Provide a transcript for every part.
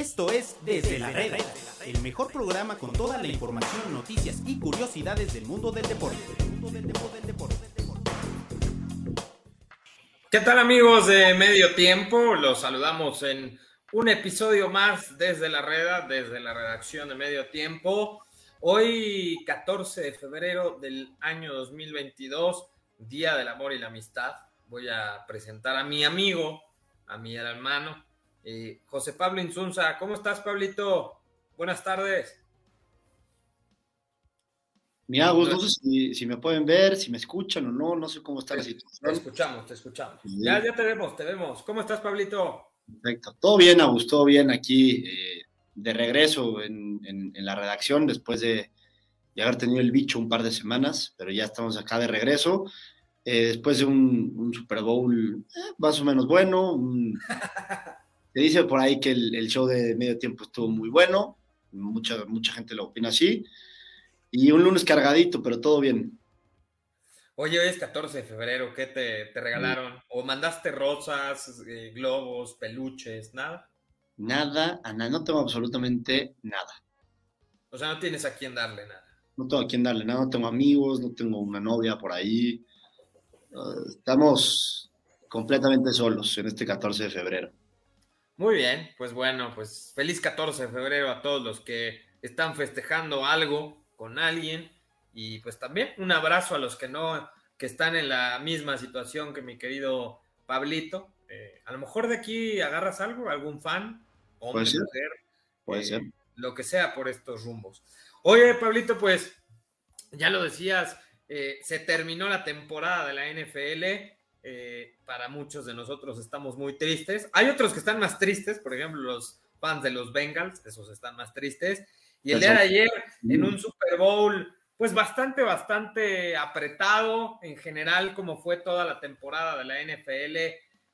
Esto es Desde la Reda, el mejor programa con toda la información, noticias y curiosidades del mundo del deporte. ¿Qué tal amigos de Medio Tiempo? Los saludamos en un episodio más desde la Reda, desde la redacción de Medio Tiempo. Hoy, 14 de febrero del año 2022, Día del Amor y la Amistad, voy a presentar a mi amigo, a mi hermano, eh, José Pablo Insunza. ¿Cómo estás, Pablito? Buenas tardes. Mira, Gus, no sé si, me pueden ver, si me escuchan o no, no sé cómo está la situación. Te escuchamos, te escuchamos. Ya, ya te vemos, te vemos. ¿Cómo estás, Pablito? Perfecto. Todo bien, Agus, todo bien aquí, eh, de regreso en, la redacción después de, haber tenido el bicho un par de semanas, pero ya estamos acá de regreso. Eh, después de un, Super Bowl eh, más o menos bueno. se dice por ahí que el, show de medio tiempo estuvo muy bueno. Mucha, mucha gente lo opina así. Y un lunes cargadito, pero todo bien. Oye, hoy es 14 de febrero, ¿qué te, regalaron? ¿O mandaste rosas, eh, globos, peluches, nada? Nada, a nada, no tengo absolutamente nada. O sea, no tienes a quién darle nada. No tengo a quién darle nada, no tengo amigos, no tengo una novia por ahí. estamos completamente solos en este 14 de febrero. Muy bien, pues bueno, pues feliz 14 de febrero a todos los que están festejando algo con alguien y pues también un abrazo a los que no, que están en la misma situación que mi querido Pablito. Eh, a lo mejor de aquí agarras algo, algún fan, hombre, ¿Puede ser? mujer, puede eh, ser. lo que sea por estos rumbos. Oye, Pablito, pues ya lo decías, eh, se terminó la temporada de la NFL. Para muchos de nosotros estamos muy tristes. Hay otros que están más tristes, por ejemplo, los fans de los Bengals, esos están más tristes. Y el día de ayer, en un Super Bowl pues bastante, bastante apretado en general, como fue toda la temporada de la NFL,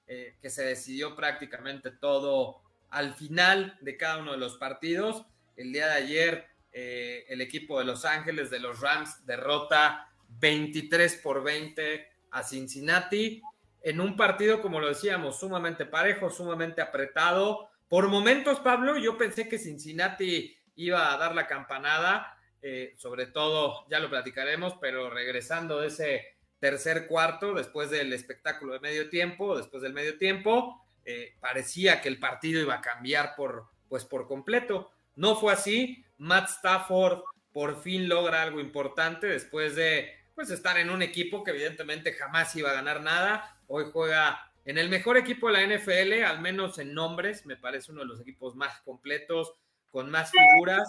eh, que se decidió prácticamente todo al final de cada uno de los partidos. El día de ayer, eh, el equipo de Los Ángeles de los Rams derrota 23 por 20 a Cincinnati en un partido, como lo decíamos, sumamente parejo, sumamente apretado. Por momentos, Pablo, yo pensé que Cincinnati iba a dar la campanada eh, sobre todo, ya lo platicaremos, pero regresando de ese tercer cuarto, después del espectáculo de medio tiempo, después del medio tiempo, eh, parecía que el partido iba a cambiar por, pues por completo. No fue así. Matt Stafford por fin logra algo importante después de pues, estar en un equipo que evidentemente jamás iba a ganar nada. Hoy juega en el mejor equipo de la NFL, al menos en nombres, me parece uno de los equipos más completos, con más figuras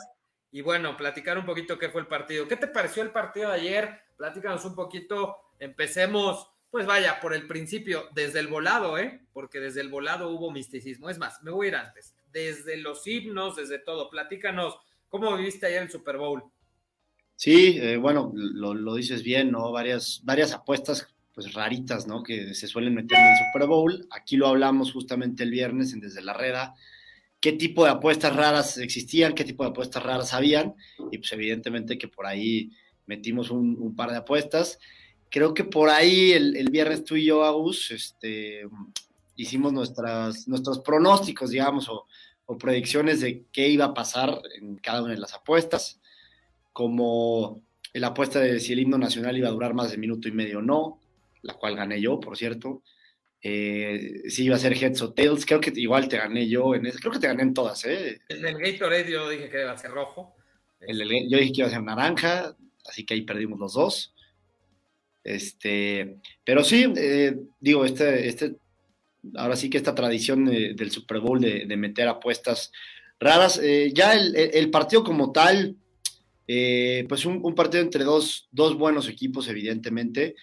y bueno, platicar un poquito qué fue el partido. ¿Qué te pareció el partido de ayer? Platícanos un poquito. Empecemos, pues vaya, por el principio, desde el volado, ¿eh? Porque desde el volado hubo misticismo. Es más, me voy a ir antes. Desde los himnos, desde todo. Platícanos, ¿cómo viviste ayer el Super Bowl? Sí, eh, bueno, lo, dices bien, ¿no? Varias, varias apuestas pues raritas, ¿no? Que se suelen meter en el Super Bowl. Aquí lo hablamos justamente el viernes en Desde la Reda qué tipo de apuestas raras existían, qué tipo de apuestas raras habían, y pues evidentemente que por ahí metimos un, par de apuestas. Creo que por ahí el, viernes tú y yo, Agus, este, hicimos nuestras, nuestros pronósticos, digamos, o, predicciones de qué iba a pasar en cada una de las apuestas, como la apuesta de si el himno nacional iba a durar más de minuto y medio o no, la cual gané yo, por cierto. Eh, si iba a ser Heads o Tails, creo que igual te gané yo en ese, creo que te gané en todas, ¿eh? El del Gatorade yo dije que iba a ser rojo. yo dije que iba a ser naranja, así que ahí perdimos los dos. Este, pero sí, eh, digo, este, este, ahora sí que esta tradición del Super Bowl de, meter apuestas raras, eh, ya el, partido como tal, pues un, partido entre dos, dos buenos equipos, evidentemente.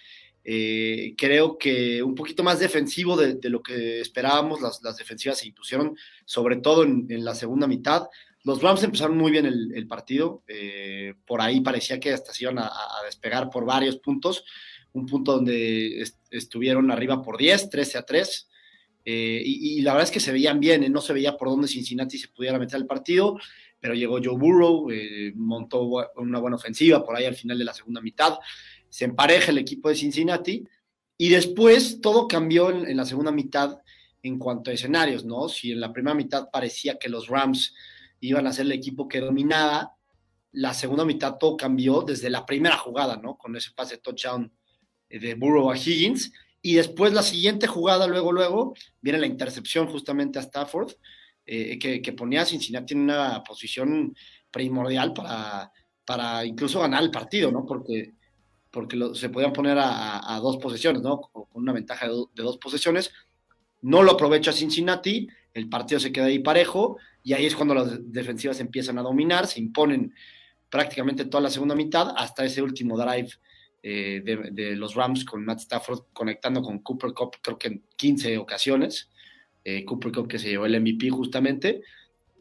Eh, creo que un poquito más defensivo de, lo que esperábamos, las, defensivas se impusieron, sobre todo en, la segunda mitad. Los Rams empezaron muy bien el, partido, eh, por ahí parecía que hasta se iban a, despegar por varios puntos, un punto donde estuvieron arriba por 10, 13 a 3, eh, y, la verdad es que se veían bien, no se veía por dónde Cincinnati se pudiera meter al partido, pero llegó Joe Burrow, montó una buena ofensiva por ahí al final de la segunda mitad se empareja el equipo de Cincinnati y después todo cambió en, la segunda mitad en cuanto a escenarios, ¿no? Si en la primera mitad parecía que los Rams iban a ser el equipo que dominaba, la segunda mitad todo cambió desde la primera jugada, ¿no? Con ese pase touchdown eh, de Burrow a Higgins. Y después la siguiente jugada, luego, luego, viene la intercepción justamente a Stafford, eh, que, ponía a Cincinnati en una posición primordial para, para incluso ganar el partido, ¿no? Porque, porque se podían poner a, dos posesiones, ¿no? Con una ventaja de, de dos posesiones no lo aprovecha Cincinnati, el partido se queda ahí parejo y ahí es cuando las defensivas empiezan a dominar, se imponen prácticamente toda la segunda mitad hasta ese último drive eh, de, los Rams con Matt Stafford conectando con Cooper Cup creo que en 15 ocasiones, eh, Cooper Cup que se llevó el MVP justamente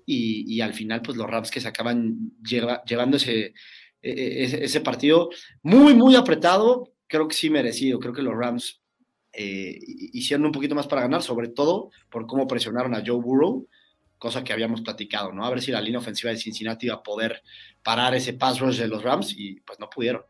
y, al final pues los Rams que se acaban llevando ese, e, e, ese partido muy muy apretado, creo que sí merecido, creo que los Rams eh, hicieron un poquito más para ganar, sobre todo por cómo presionaron a Joe Burrow, cosa que habíamos platicado, ¿no? A ver si la línea ofensiva de Cincinnati iba a poder parar ese pass rush de los Rams y pues no pudieron.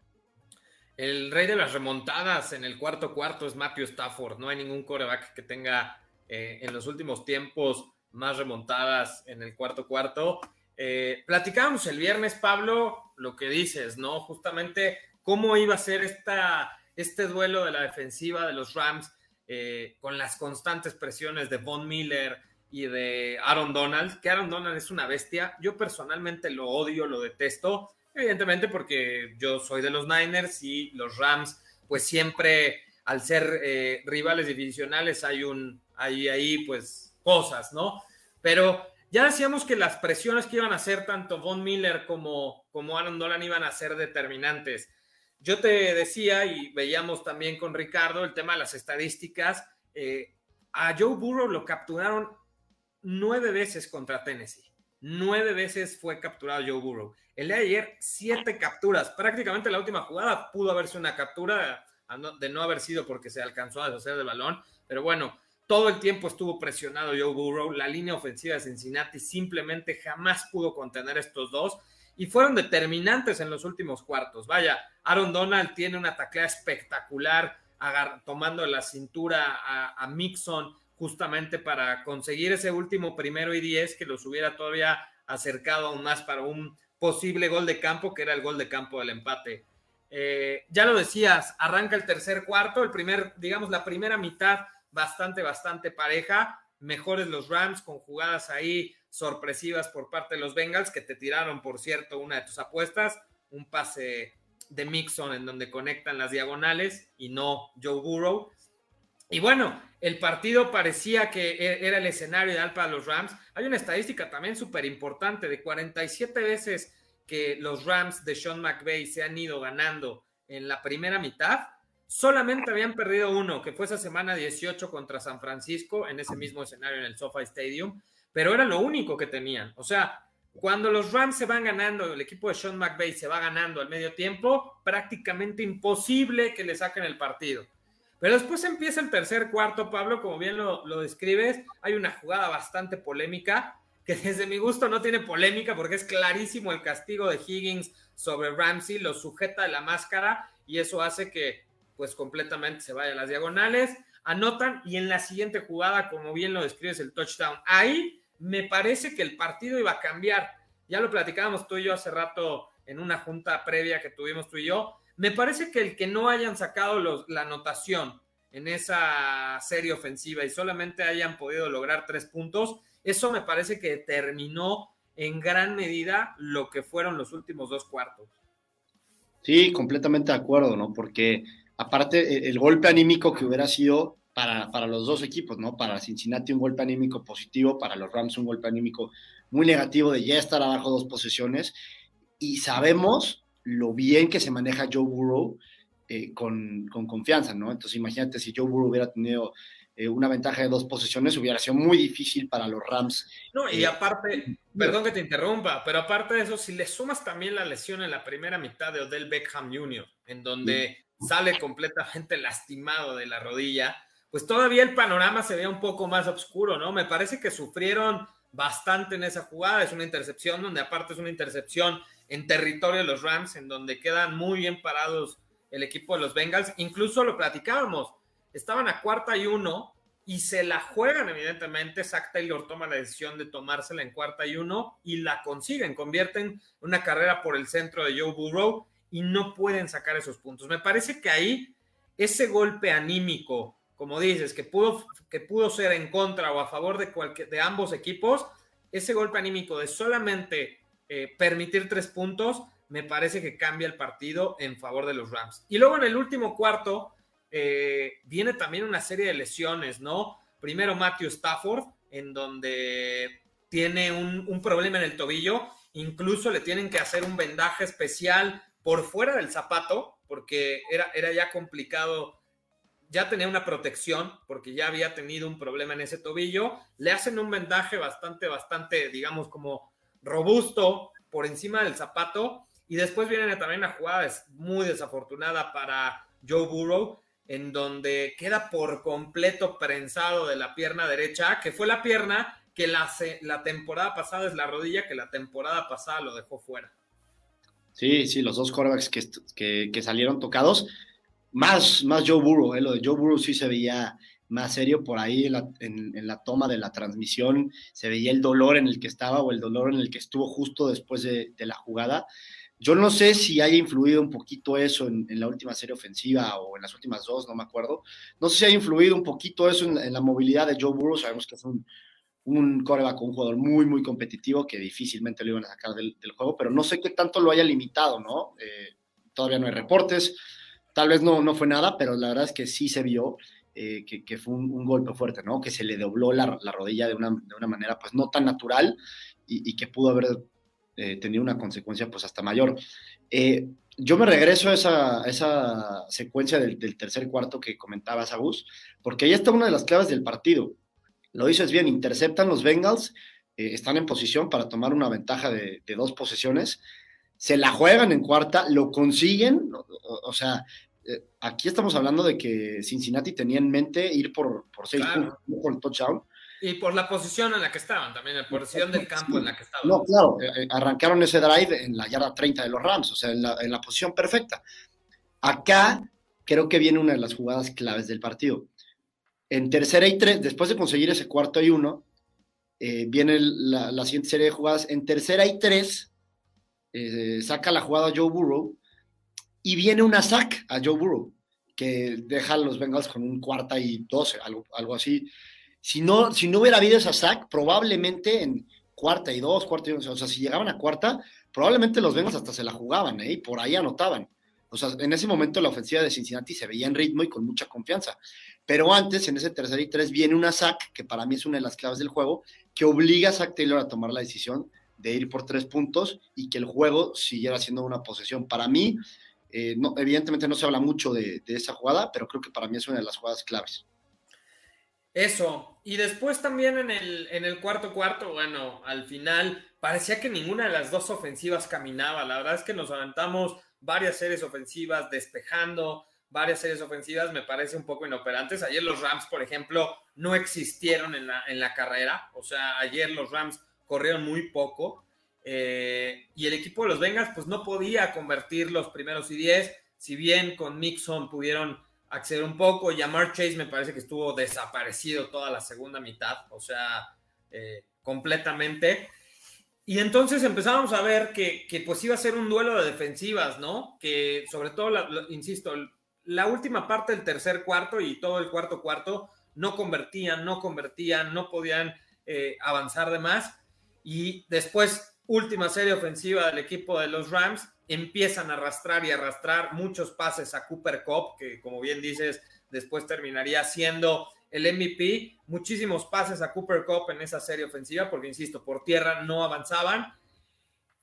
El rey de las remontadas en el cuarto cuarto es Matthew Stafford. No hay ningún coreback que tenga eh, en los últimos tiempos más remontadas en el cuarto cuarto. Eh, platicábamos el viernes, Pablo, lo que dices, ¿no? Justamente cómo iba a ser esta este duelo de la defensiva de los Rams eh, con las constantes presiones de Von Miller y de Aaron Donald, que Aaron Donald es una bestia. Yo personalmente lo odio, lo detesto, evidentemente porque yo soy de los Niners y los Rams, pues siempre al ser eh, rivales divisionales hay un, hay ahí pues cosas, ¿no? Pero ya decíamos que las presiones que iban a hacer tanto Von Miller como, como Aaron Donald iban a ser determinantes. Yo te decía, y veíamos también con Ricardo, el tema de las estadísticas. Eh, a Joe Burrow lo capturaron nueve veces contra Tennessee. Nueve veces fue capturado Joe Burrow. El de ayer, siete capturas. Prácticamente la última jugada pudo haberse una captura de no haber sido porque se alcanzó a deshacer del balón. Pero bueno, todo el tiempo estuvo presionado Joe Burrow. La línea ofensiva de Cincinnati simplemente jamás pudo contener estos dos y fueron determinantes en los últimos cuartos. Vaya, Aaron Donald tiene una taclea espectacular, tomando la cintura a, Mixon justamente para conseguir ese último primero y diez que los hubiera todavía acercado aún más para un posible gol de campo, que era el gol de campo del empate. Eh, ya lo decías, arranca el tercer cuarto, el primer, digamos, la primera mitad bastante, bastante pareja, mejores los Rams con jugadas ahí sorpresivas por parte de los Bengals, que te tiraron, por cierto, una de tus apuestas, un pase de Mixon en donde conectan las diagonales y no Joe Burrow. Y bueno, el partido parecía que e-, era el escenario ideal para los Rams. Hay una estadística también súper importante de 47 veces que los Rams de Sean McVay se han ido ganando en la primera mitad. Solamente habían perdido uno, que fue esa semana 18 contra San Francisco, en ese mismo escenario en el SoFi Stadium pero era lo único que tenían. O sea, cuando los Rams se van ganando, el equipo de Sean McVay se va ganando al medio tiempo, prácticamente imposible que le saquen el partido. Pero después empieza el tercer cuarto, Pablo, como bien lo, describes, hay una jugada bastante polémica, que desde mi gusto no tiene polémica porque es clarísimo el castigo de Higgins sobre Ramsey, lo sujeta de la máscara y eso hace que pues completamente se vaya a las diagonales, anotan y en la siguiente jugada, como bien lo describes, el touchdown. Ahí me parece que el partido iba a cambiar. Ya lo platicábamos tú y yo hace rato en una junta previa que tuvimos tú y yo. Me parece que el que no hayan sacado la anotación en esa serie ofensiva y solamente hayan podido lograr tres puntos, eso me parece que determinó en gran medida lo que fueron los últimos dos cuartos. Sí, completamente de acuerdo, ¿no? Porque aparte e, el golpe anímico que hubiera sido para, los dos equipos, ¿no? Para Cincinnati un golpe anímico positivo, para los Rams un golpe anímico muy negativo de ya estar abajo dos posiciones. Y sabemos lo bien que se maneja Joe Burrow eh, con, confianza, ¿no? Entonces imagínate si Joe Burrow hubiera tenido eh, una ventaja de dos posiciones, hubiera sido muy difícil para los Rams. No, y eh, aparte, perdón que te interrumpa, pero aparte de eso, si le sumas también la lesión en la primera mitad de Odell Beckham Jr., en donde sale completamente lastimado de la rodilla, pues todavía el panorama se ve un poco más oscuro, ¿no? Me parece que sufrieron bastante en esa jugada. Es una intercepción donde aparte es una intercepción en territorio de los Rams, en donde quedan muy bien parados el equipo de los Bengals. Incluso lo platicábamos, estaban a cuarta y uno y se la juegan, evidentemente. Zach Taylor toma la decisión de tomársela en cuarta y uno y la consiguen, convierten una carrera por el centro de Joe Burrow y no pueden sacar esos puntos. Me parece que ahí ese golpe anímico, como dices, que pudo, que pudo ser en contra o a favor de, de ambos equipos, ese golpe anímico de solamente eh, permitir tres puntos, me parece que cambia el partido en favor de los Rams. Y luego en el último cuarto, eh, viene también una serie de lesiones, ¿no? Primero Matthew Stafford, en donde tiene un, problema en el tobillo, incluso le tienen que hacer un vendaje especial por fuera del zapato, porque era, era ya complicado ya tenía una protección porque ya había tenido un problema en ese tobillo, le hacen un vendaje bastante, bastante, digamos, como robusto por encima del zapato y después viene también una jugada muy desafortunada para Joe Burrow en donde queda por completo prensado de la pierna derecha, que fue la pierna que la, la temporada pasada es la rodilla que la temporada pasada lo dejó fuera. Sí, sí, los dos quarterbacks que, que, salieron tocados, más, más Joe Burrow, eh, lo de Joe Burrow sí se veía más serio por ahí en la, en la, toma de la transmisión, se veía el dolor en el que estaba o el dolor en el que estuvo justo después de, la jugada. Yo no sé si haya influido un poquito eso en, la última serie ofensiva o en las últimas dos, no me acuerdo. No sé si ha influido un poquito eso en, la movilidad de Joe Burrow. Sabemos que es un, un coreback, un jugador muy, muy competitivo que difícilmente lo iban a sacar del, juego, pero no sé qué tanto lo haya limitado, ¿no? Eh, todavía no hay reportes. Tal vez no, no fue nada, pero la verdad es que sí se vio eh, que, fue un, golpe fuerte, ¿no? Que se le dobló la, rodilla de una, de una, manera pues no tan natural y, que pudo haber eh, tenía una consecuencia pues hasta mayor. Yo me regreso a esa, esa secuencia del, tercer cuarto que comentabas, Agus, porque ahí está una de las claves del partido. Lo dices bien, interceptan los Bengals, eh, están en posición para tomar una ventaja de, dos posesiones, se la juegan en cuarta, lo consiguen, o, sea, aquí estamos hablando de que Cincinnati tenía en mente ir por, por seis puntos, por el touchdown, y por la posición en la que estaban también, la posición del campo en la que estaban. No, claro, eh, eh, arrancaron ese drive en la yarda 30 de los Rams, o sea, en la, posición perfecta. Acá creo que viene una de las jugadas claves del partido. En tercera y tres, después de conseguir ese cuarto y uno, eh, viene la, siguiente serie de jugadas. En tercera y tres, saca la jugada Joe Burrow y viene una sack a Joe Burrow, que deja a los Bengals con un cuarta y doce, algo, algo así si no, si no hubiera habido esa sack, probablemente en cuarta y dos, cuarta y once, o sea, si llegaban a cuarta, probablemente los Bengals hasta se la jugaban, ¿eh? Y por ahí anotaban. O sea, en ese momento la ofensiva de Cincinnati se veía en ritmo y con mucha confianza. Pero antes, en ese tercer y tres, viene una sack, que para mí es una de las claves del juego, que obliga a Zach Taylor a tomar la decisión de ir por tres puntos y que el juego siguiera siendo una posesión. Para mí, eh, no, evidentemente no se habla mucho de, de esa jugada, pero creo que para mí es una de las jugadas claves. Eso. Y después también en el, en el cuarto cuarto, bueno, al final parecía que ninguna de las dos ofensivas caminaba. La verdad es que nos aventamos varias series ofensivas despejando, varias series ofensivas me parece un poco inoperantes. Ayer los Rams, por ejemplo, no existieron en la, en la carrera. O sea, ayer los Rams corrieron muy poco. Eh, y el equipo de los Bengals pues no podía convertir los primeros y diez. Si bien con Nixon pudieron acceder un poco. Yamar Chase me parece que estuvo desaparecido toda la segunda mitad, o sea, eh, completamente. Y entonces empezamos a ver que, pues iba a ser un duelo de defensivas, ¿no? Que sobre todo, insisto, la última parte del tercer cuarto y todo el cuarto cuarto no convertían, no convertían, no podían eh, avanzar de más. Y después, última serie ofensiva del equipo de los Rams, empiezan a arrastrar y arrastrar muchos pases a Cooper Cup, que como bien dices, después terminaría siendo el MVP, muchísimos pases a Cooper Cup en esa serie ofensiva, porque insisto, por tierra no avanzaban.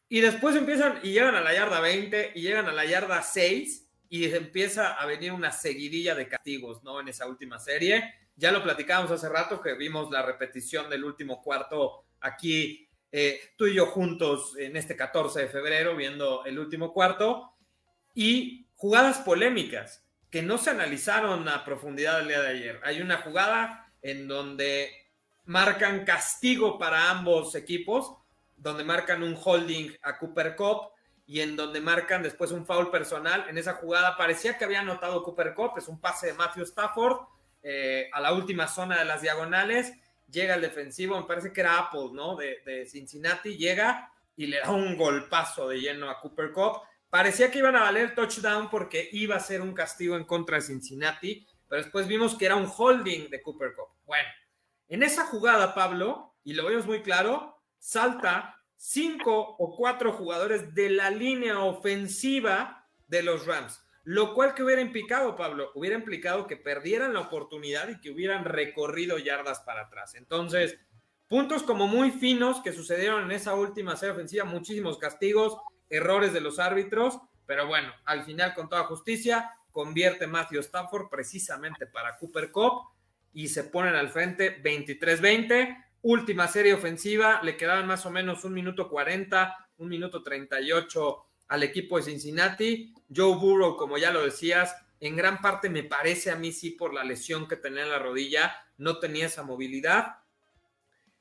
Y después empiezan y llegan a la yarda 20 y llegan a la yarda 6 y empieza a venir una seguidilla de castigos, ¿no? En esa última serie. Ya lo platicábamos hace rato que vimos la repetición del último cuarto aquí eh, tú y yo juntos en este 14 de febrero viendo el último cuarto y jugadas polémicas que no se analizaron a profundidad el día de ayer. Hay una jugada en donde marcan castigo para ambos equipos, donde marcan un holding a Cooper Cup y en donde marcan después un foul personal. En esa jugada parecía que había anotado Cooper Cup, es un pase de Matthew Stafford eh, a la última zona de las diagonales, llega el defensivo, me parece que era Apple, ¿no? De, de Cincinnati, llega y le da un golpazo de lleno a Cooper Cup. Parecía que iban a valer touchdown porque iba a ser un castigo en contra de Cincinnati, pero después vimos que era un holding de Cooper Cup. Bueno, en esa jugada, Pablo, y lo vemos muy claro, salta cinco o cuatro jugadores de la línea ofensiva de los Rams. Lo cual que hubiera implicado, Pablo, hubiera implicado que perdieran la oportunidad y que hubieran recorrido yardas para atrás. Entonces, puntos como muy finos que sucedieron en esa última serie ofensiva, muchísimos castigos, errores de los árbitros, pero bueno, al final con toda justicia convierte Matthew Stafford precisamente para Cooper Cup y se ponen al frente 23-20. Última serie ofensiva, le quedaban más o menos un minuto 40, un minuto 38 al equipo de Cincinnati. Joe Burrow, como ya lo decías, en gran parte me parece a mí sí por la lesión que tenía en la rodilla, no tenía esa movilidad.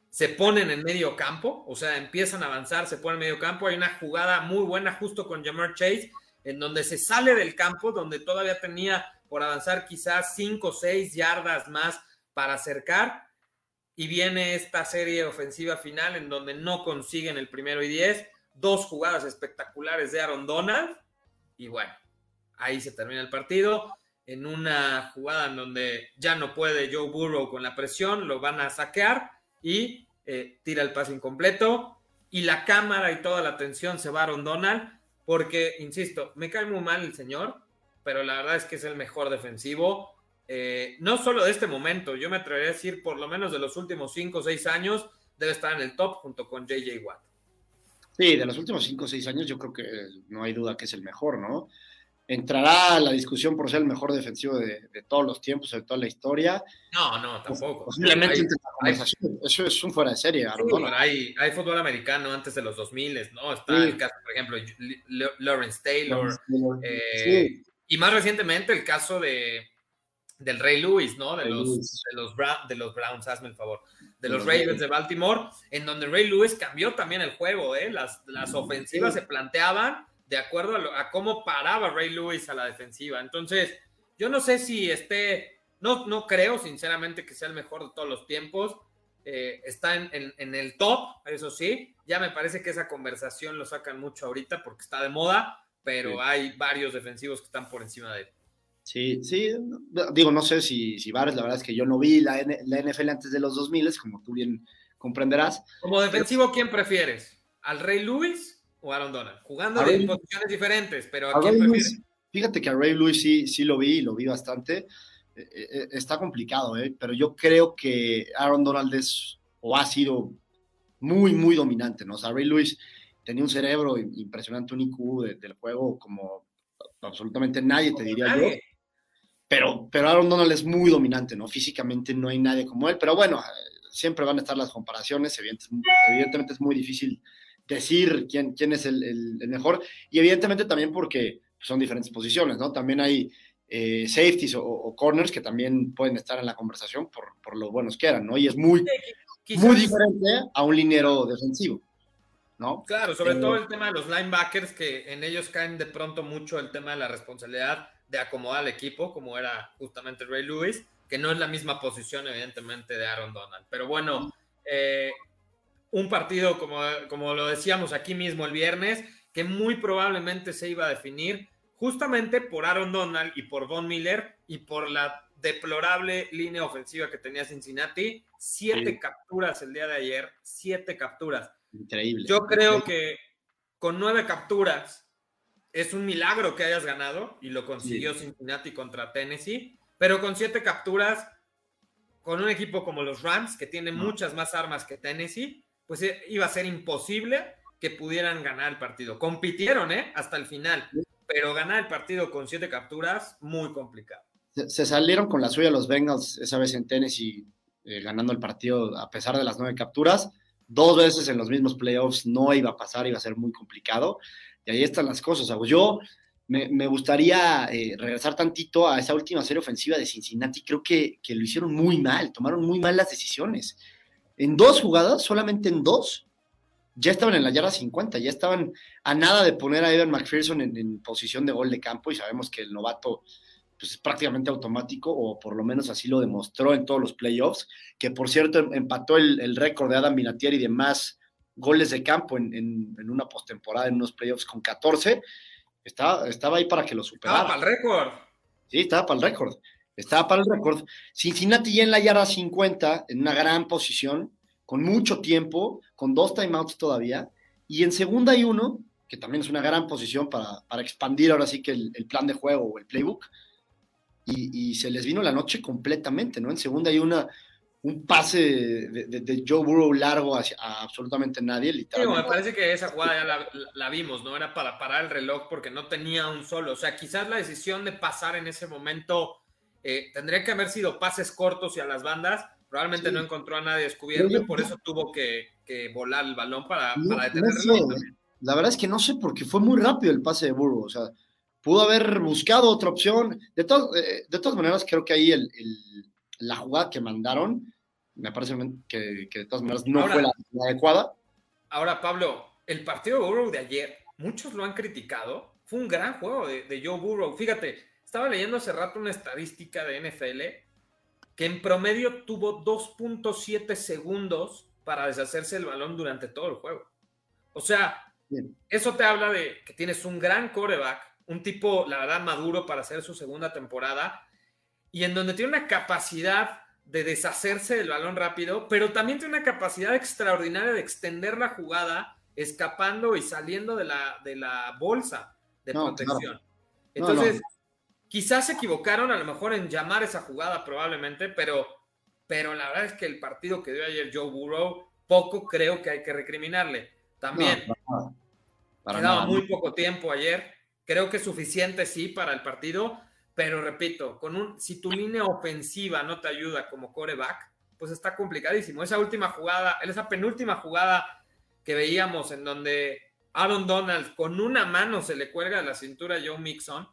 Se ponen en medio campo, o sea, empiezan a avanzar, se ponen en medio campo. Hay una jugada muy buena justo con Jamar Chase, en donde se sale del campo, donde todavía tenía por avanzar quizás 5 o 6 yardas más para acercar. Y viene esta serie ofensiva final en donde no consiguen el primero y 10 dos jugadas espectaculares de Aaron Donald y bueno, ahí se termina el partido. En una jugada en donde ya no puede Joe Burrow con la presión, lo van a saquear y eh, tira el pase incompleto. Y la cámara y toda la atención se va a Aaron Donald, porque, insisto, me cae muy mal el señor, pero la verdad es que es el mejor defensivo. Eh, no solo de este momento, yo me atrevería a decir por lo menos de los últimos 5 o 6 años, debe estar en el top junto con JJ Watt. Sí, de los últimos cinco o seis años yo creo que no hay duda que es el mejor, ¿no? Entrará la discusión por ser el mejor defensivo de, todos los tiempos, de toda la historia. No, no, tampoco. Posiblemente Eso es un fuera de serie. hay, hay, fútbol americano antes de los 2000, ¿no? Está el caso, por ejemplo, Lawrence Taylor. Eh, y más recientemente el caso de, del Rey Lewis, ¿no? De, los, de los, de los Browns, hazme el favor de los Ravens de Baltimore, en donde Ray Lewis cambió también el juego, ¿eh? Las, las ofensivas se planteaban de acuerdo a, cómo paraba Ray Lewis a la defensiva. Entonces, yo no sé si esté, no, no creo sinceramente que sea el mejor de todos los tiempos. Eh, está en, en, el top, eso sí. Ya me parece que esa conversación lo sacan mucho ahorita porque está de moda, pero hay varios defensivos que están por encima de él. Sí, sí, digo, no sé si, si la verdad es que yo no vi la, la NFL antes de los 2000, como tú bien comprenderás. Como defensivo, ¿quién prefieres? ¿Al Rey Lewis o a Aaron Donald? Jugando en posiciones diferentes, pero ¿a, quién prefieres? fíjate que a Ray Lewis sí, sí lo vi, lo vi bastante. Eh, eh, está complicado, ¿eh? pero yo creo que Aaron Donald es o ha sido muy, muy dominante, ¿no? O sea, Ray Lewis tenía un cerebro impresionante, un IQ del juego como absolutamente nadie, te diría yo pero, pero Aaron Donald es muy dominante, ¿no? Físicamente no hay nadie como él, pero bueno, siempre van a estar las comparaciones, evidentemente es muy difícil decir quién, quién es el, mejor, y evidentemente también porque son diferentes posiciones, ¿no? También hay eh, safeties o, corners que también pueden estar en la conversación por, por lo buenos que eran, ¿no? Y es muy, muy diferente a un liniero defensivo. ¿No? Claro, sobre todo eh, el tema de los linebackers, que en ellos caen de pronto mucho el tema de la responsabilidad de acomodar al equipo, como era justamente Ray Lewis, que no es la misma posición, evidentemente, de Aaron Donald. Pero bueno, eh, un partido, como, como lo decíamos aquí mismo el viernes, que muy probablemente se iba a definir justamente por Aaron Donald y por Von Miller y por la deplorable línea ofensiva que tenía Cincinnati. Siete capturas el día de ayer, siete capturas. Increíble. Yo creo que con nueve capturas es un milagro que hayas ganado y lo consiguió Cincinnati contra Tennessee, pero con siete capturas, con un equipo como los Rams, que tiene muchas más armas que Tennessee, pues eh, iba a ser imposible que pudieran ganar el partido. Compitieron, ¿eh? Hasta el final, pero ganar el partido con siete capturas, muy complicado. Se, salieron con la suya los Bengals esa vez en Tennessee, eh, ganando el partido a pesar de las nueve capturas. Dos veces en los mismos playoffs no iba a pasar, iba a ser muy complicado. Y ahí están las cosas. Yo me, gustaría eh, regresar tantito a esa última serie ofensiva de Cincinnati. Creo que, lo hicieron muy mal, tomaron muy mal las decisiones. En dos jugadas, solamente en dos, ya estaban en la yarda 50, ya estaban a nada de poner a Evan McPherson en, posición de gol de campo y sabemos que el novato pues es prácticamente automático, o por lo menos así lo demostró en todos los playoffs, que por cierto em, empató el, récord de Adam Vinatieri de más goles de campo en, en, una postemporada, en unos playoffs con 14. Estaba, estaba ahí para que lo superara. Estaba para el récord. Sí, estaba para el récord. Estaba para el récord. Cincinnati ya en la yarda 50, en una gran posición, con mucho tiempo, con dos timeouts todavía, y en segunda y uno, que también es una gran posición para, para expandir ahora sí que el, el, plan de juego o el playbook, y, y, se les vino la noche completamente, ¿no? En segunda y una, un pase de, de, de Joe Burrow largo hacia a absolutamente nadie, literalmente. me parece que esa jugada ya la, la, vimos, ¿no? Era para parar el reloj porque no tenía un solo. O sea, quizás la decisión de pasar en ese momento eh, tendría que haber sido pases cortos y a las bandas, probablemente no encontró a nadie descubierto y por eso tuvo que, volar el balón para, detenerlo. la verdad es que no sé porque fue muy rápido el pase de Burrow, o sea, pudo haber buscado otra opción. De, eh, de todas maneras, creo que ahí el, la jugada que mandaron, me parece que, de todas maneras no fue la, adecuada. Ahora, Pablo, el partido de Burrow de ayer, muchos lo han criticado, fue un gran juego de, de Joe Burrow. Fíjate, estaba leyendo hace rato una estadística de NFL que en promedio tuvo 2.7 segundos para deshacerse el balón durante todo el juego. O sea, eso te habla de que tienes un gran coreback, un tipo, la verdad, maduro para hacer su segunda temporada, y en donde tiene una capacidad de deshacerse del balón rápido, pero también tiene una capacidad extraordinaria de extender la jugada, escapando y saliendo de la, de la bolsa de protección. Entonces, Quizás se equivocaron a lo mejor en llamar esa jugada probablemente, pero, pero la verdad es que el partido que dio ayer Joe Burrow, poco creo que hay que recriminarle. También quedaba muy poco tiempo ayer. Creo que es suficiente, sí, para el partido, pero repito, con un, si tu línea ofensiva no te ayuda como coreback, pues está complicadísimo. Esa última jugada, esa penúltima jugada que veíamos en donde Aaron Donald con una mano se le cuelga la cintura a Joe Mixon,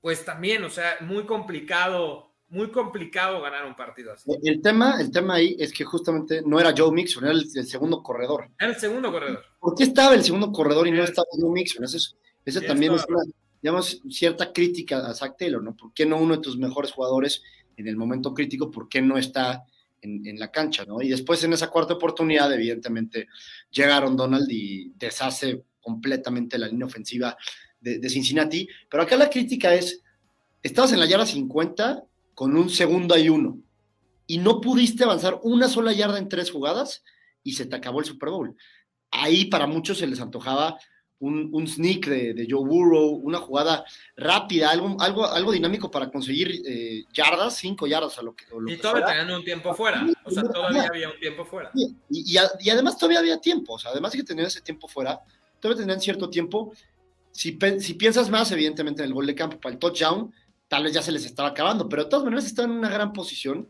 pues también, o sea, muy complicado, muy complicado ganar un partido así. El tema, el tema ahí es que justamente no era Joe Mixon, era el, segundo corredor. Era el segundo corredor. ¿Por qué estaba el segundo corredor y no estaba Joe Mixon? Eso, también es una, digamos, cierta crítica a Zach Taylor, ¿no? ¿Por qué no uno de tus mejores jugadores en el momento crítico, por qué no está en, la cancha, ¿no? Y después en esa cuarta oportunidad, evidentemente, llegaron Donald y deshace completamente la línea ofensiva de, Cincinnati, pero acá la crítica es, estabas en la yarda 50 con un segundo y uno, y no pudiste avanzar una sola yarda en tres jugadas y se te acabó el Super Bowl. Ahí para muchos se les antojaba un, un sneak de, Joe Burrow, una jugada rápida, algo, algo, algo dinámico para conseguir eh, yardas, cinco yardas a lo que. y todavía tenían un tiempo fuera, o sea, todavía había un tiempo fuera. Y, y, además todavía había tiempo, o sea, además de que tenían ese tiempo fuera, todavía tenían cierto tiempo si, piensas más, evidentemente, en el gol de campo para el touchdown, tal vez ya se les estaba acabando, pero de todas maneras están en una gran posición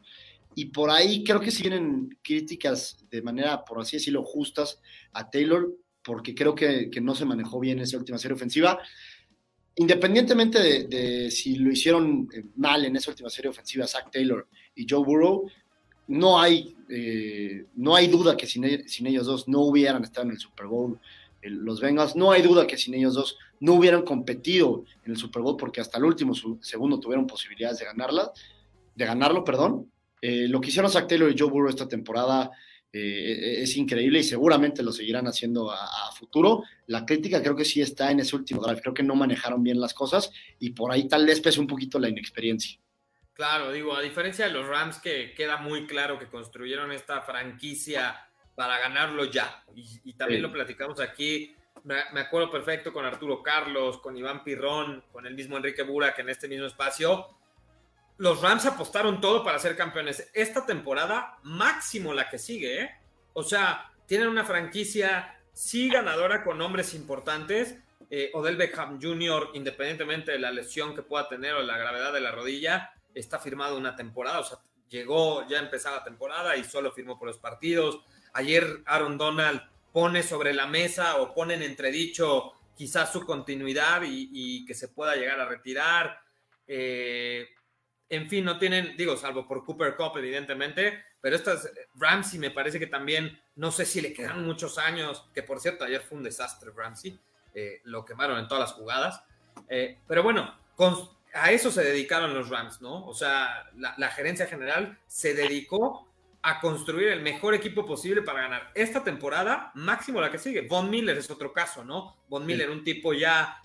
y por ahí creo que si vienen críticas de manera, por así decirlo, justas a Taylor, porque creo que, no se manejó bien esa última serie ofensiva. Independientemente de, si lo hicieron eh, mal en esa última serie ofensiva, Zach Taylor y Joe Burrow, no hay, eh, no hay duda que sin, sin ellos dos no hubieran estado en el Super Bowl los Bengals. No hay duda que sin ellos dos no hubieran competido en el Super Bowl porque hasta el último segundo tuvieron posibilidades de ganarla, de ganarlo, perdón. Eh, lo que hicieron Zach Taylor y Joe Burrow esta temporada eh, es increíble y seguramente lo seguirán haciendo a, futuro. La crítica creo que sí está en ese último drive. Creo que no manejaron bien las cosas y por ahí tal vez pese un poquito la inexperiencia. Claro, digo, a diferencia de los Rams que queda muy claro que construyeron esta franquicia para ganarlo ya. Y, también lo platicamos aquí. Me, acuerdo perfecto con Arturo Carlos, con Iván Pirrón, con el mismo Enrique Burak en este mismo espacio. Los Rams apostaron todo para ser campeones. Esta temporada, máximo la que sigue, ¿eh? O sea, tienen una franquicia sí ganadora con nombres importantes. Eh, Odell Beckham Jr., independientemente de la lesión que pueda tener o la gravedad de la rodilla, está firmado una temporada. O sea, llegó ya empezada la temporada y solo firmó por los partidos. Ayer Aaron Donald pone sobre la mesa o pone en entredicho quizás su continuidad y, que se pueda llegar a retirar. Eh, en fin, no tienen, digo, salvo por Cooper Cup, evidentemente, pero estas Ramsey me parece que también, no sé si le quedan muchos años, que por cierto, ayer fue un desastre Ramsey, eh, lo quemaron en todas las jugadas. Eh, pero bueno, a eso se dedicaron los Rams, ¿no? O sea, la, gerencia general se dedicó a construir el mejor equipo posible para ganar esta temporada, máximo la que sigue. Von Miller es otro caso, ¿no? Von Miller, un tipo ya,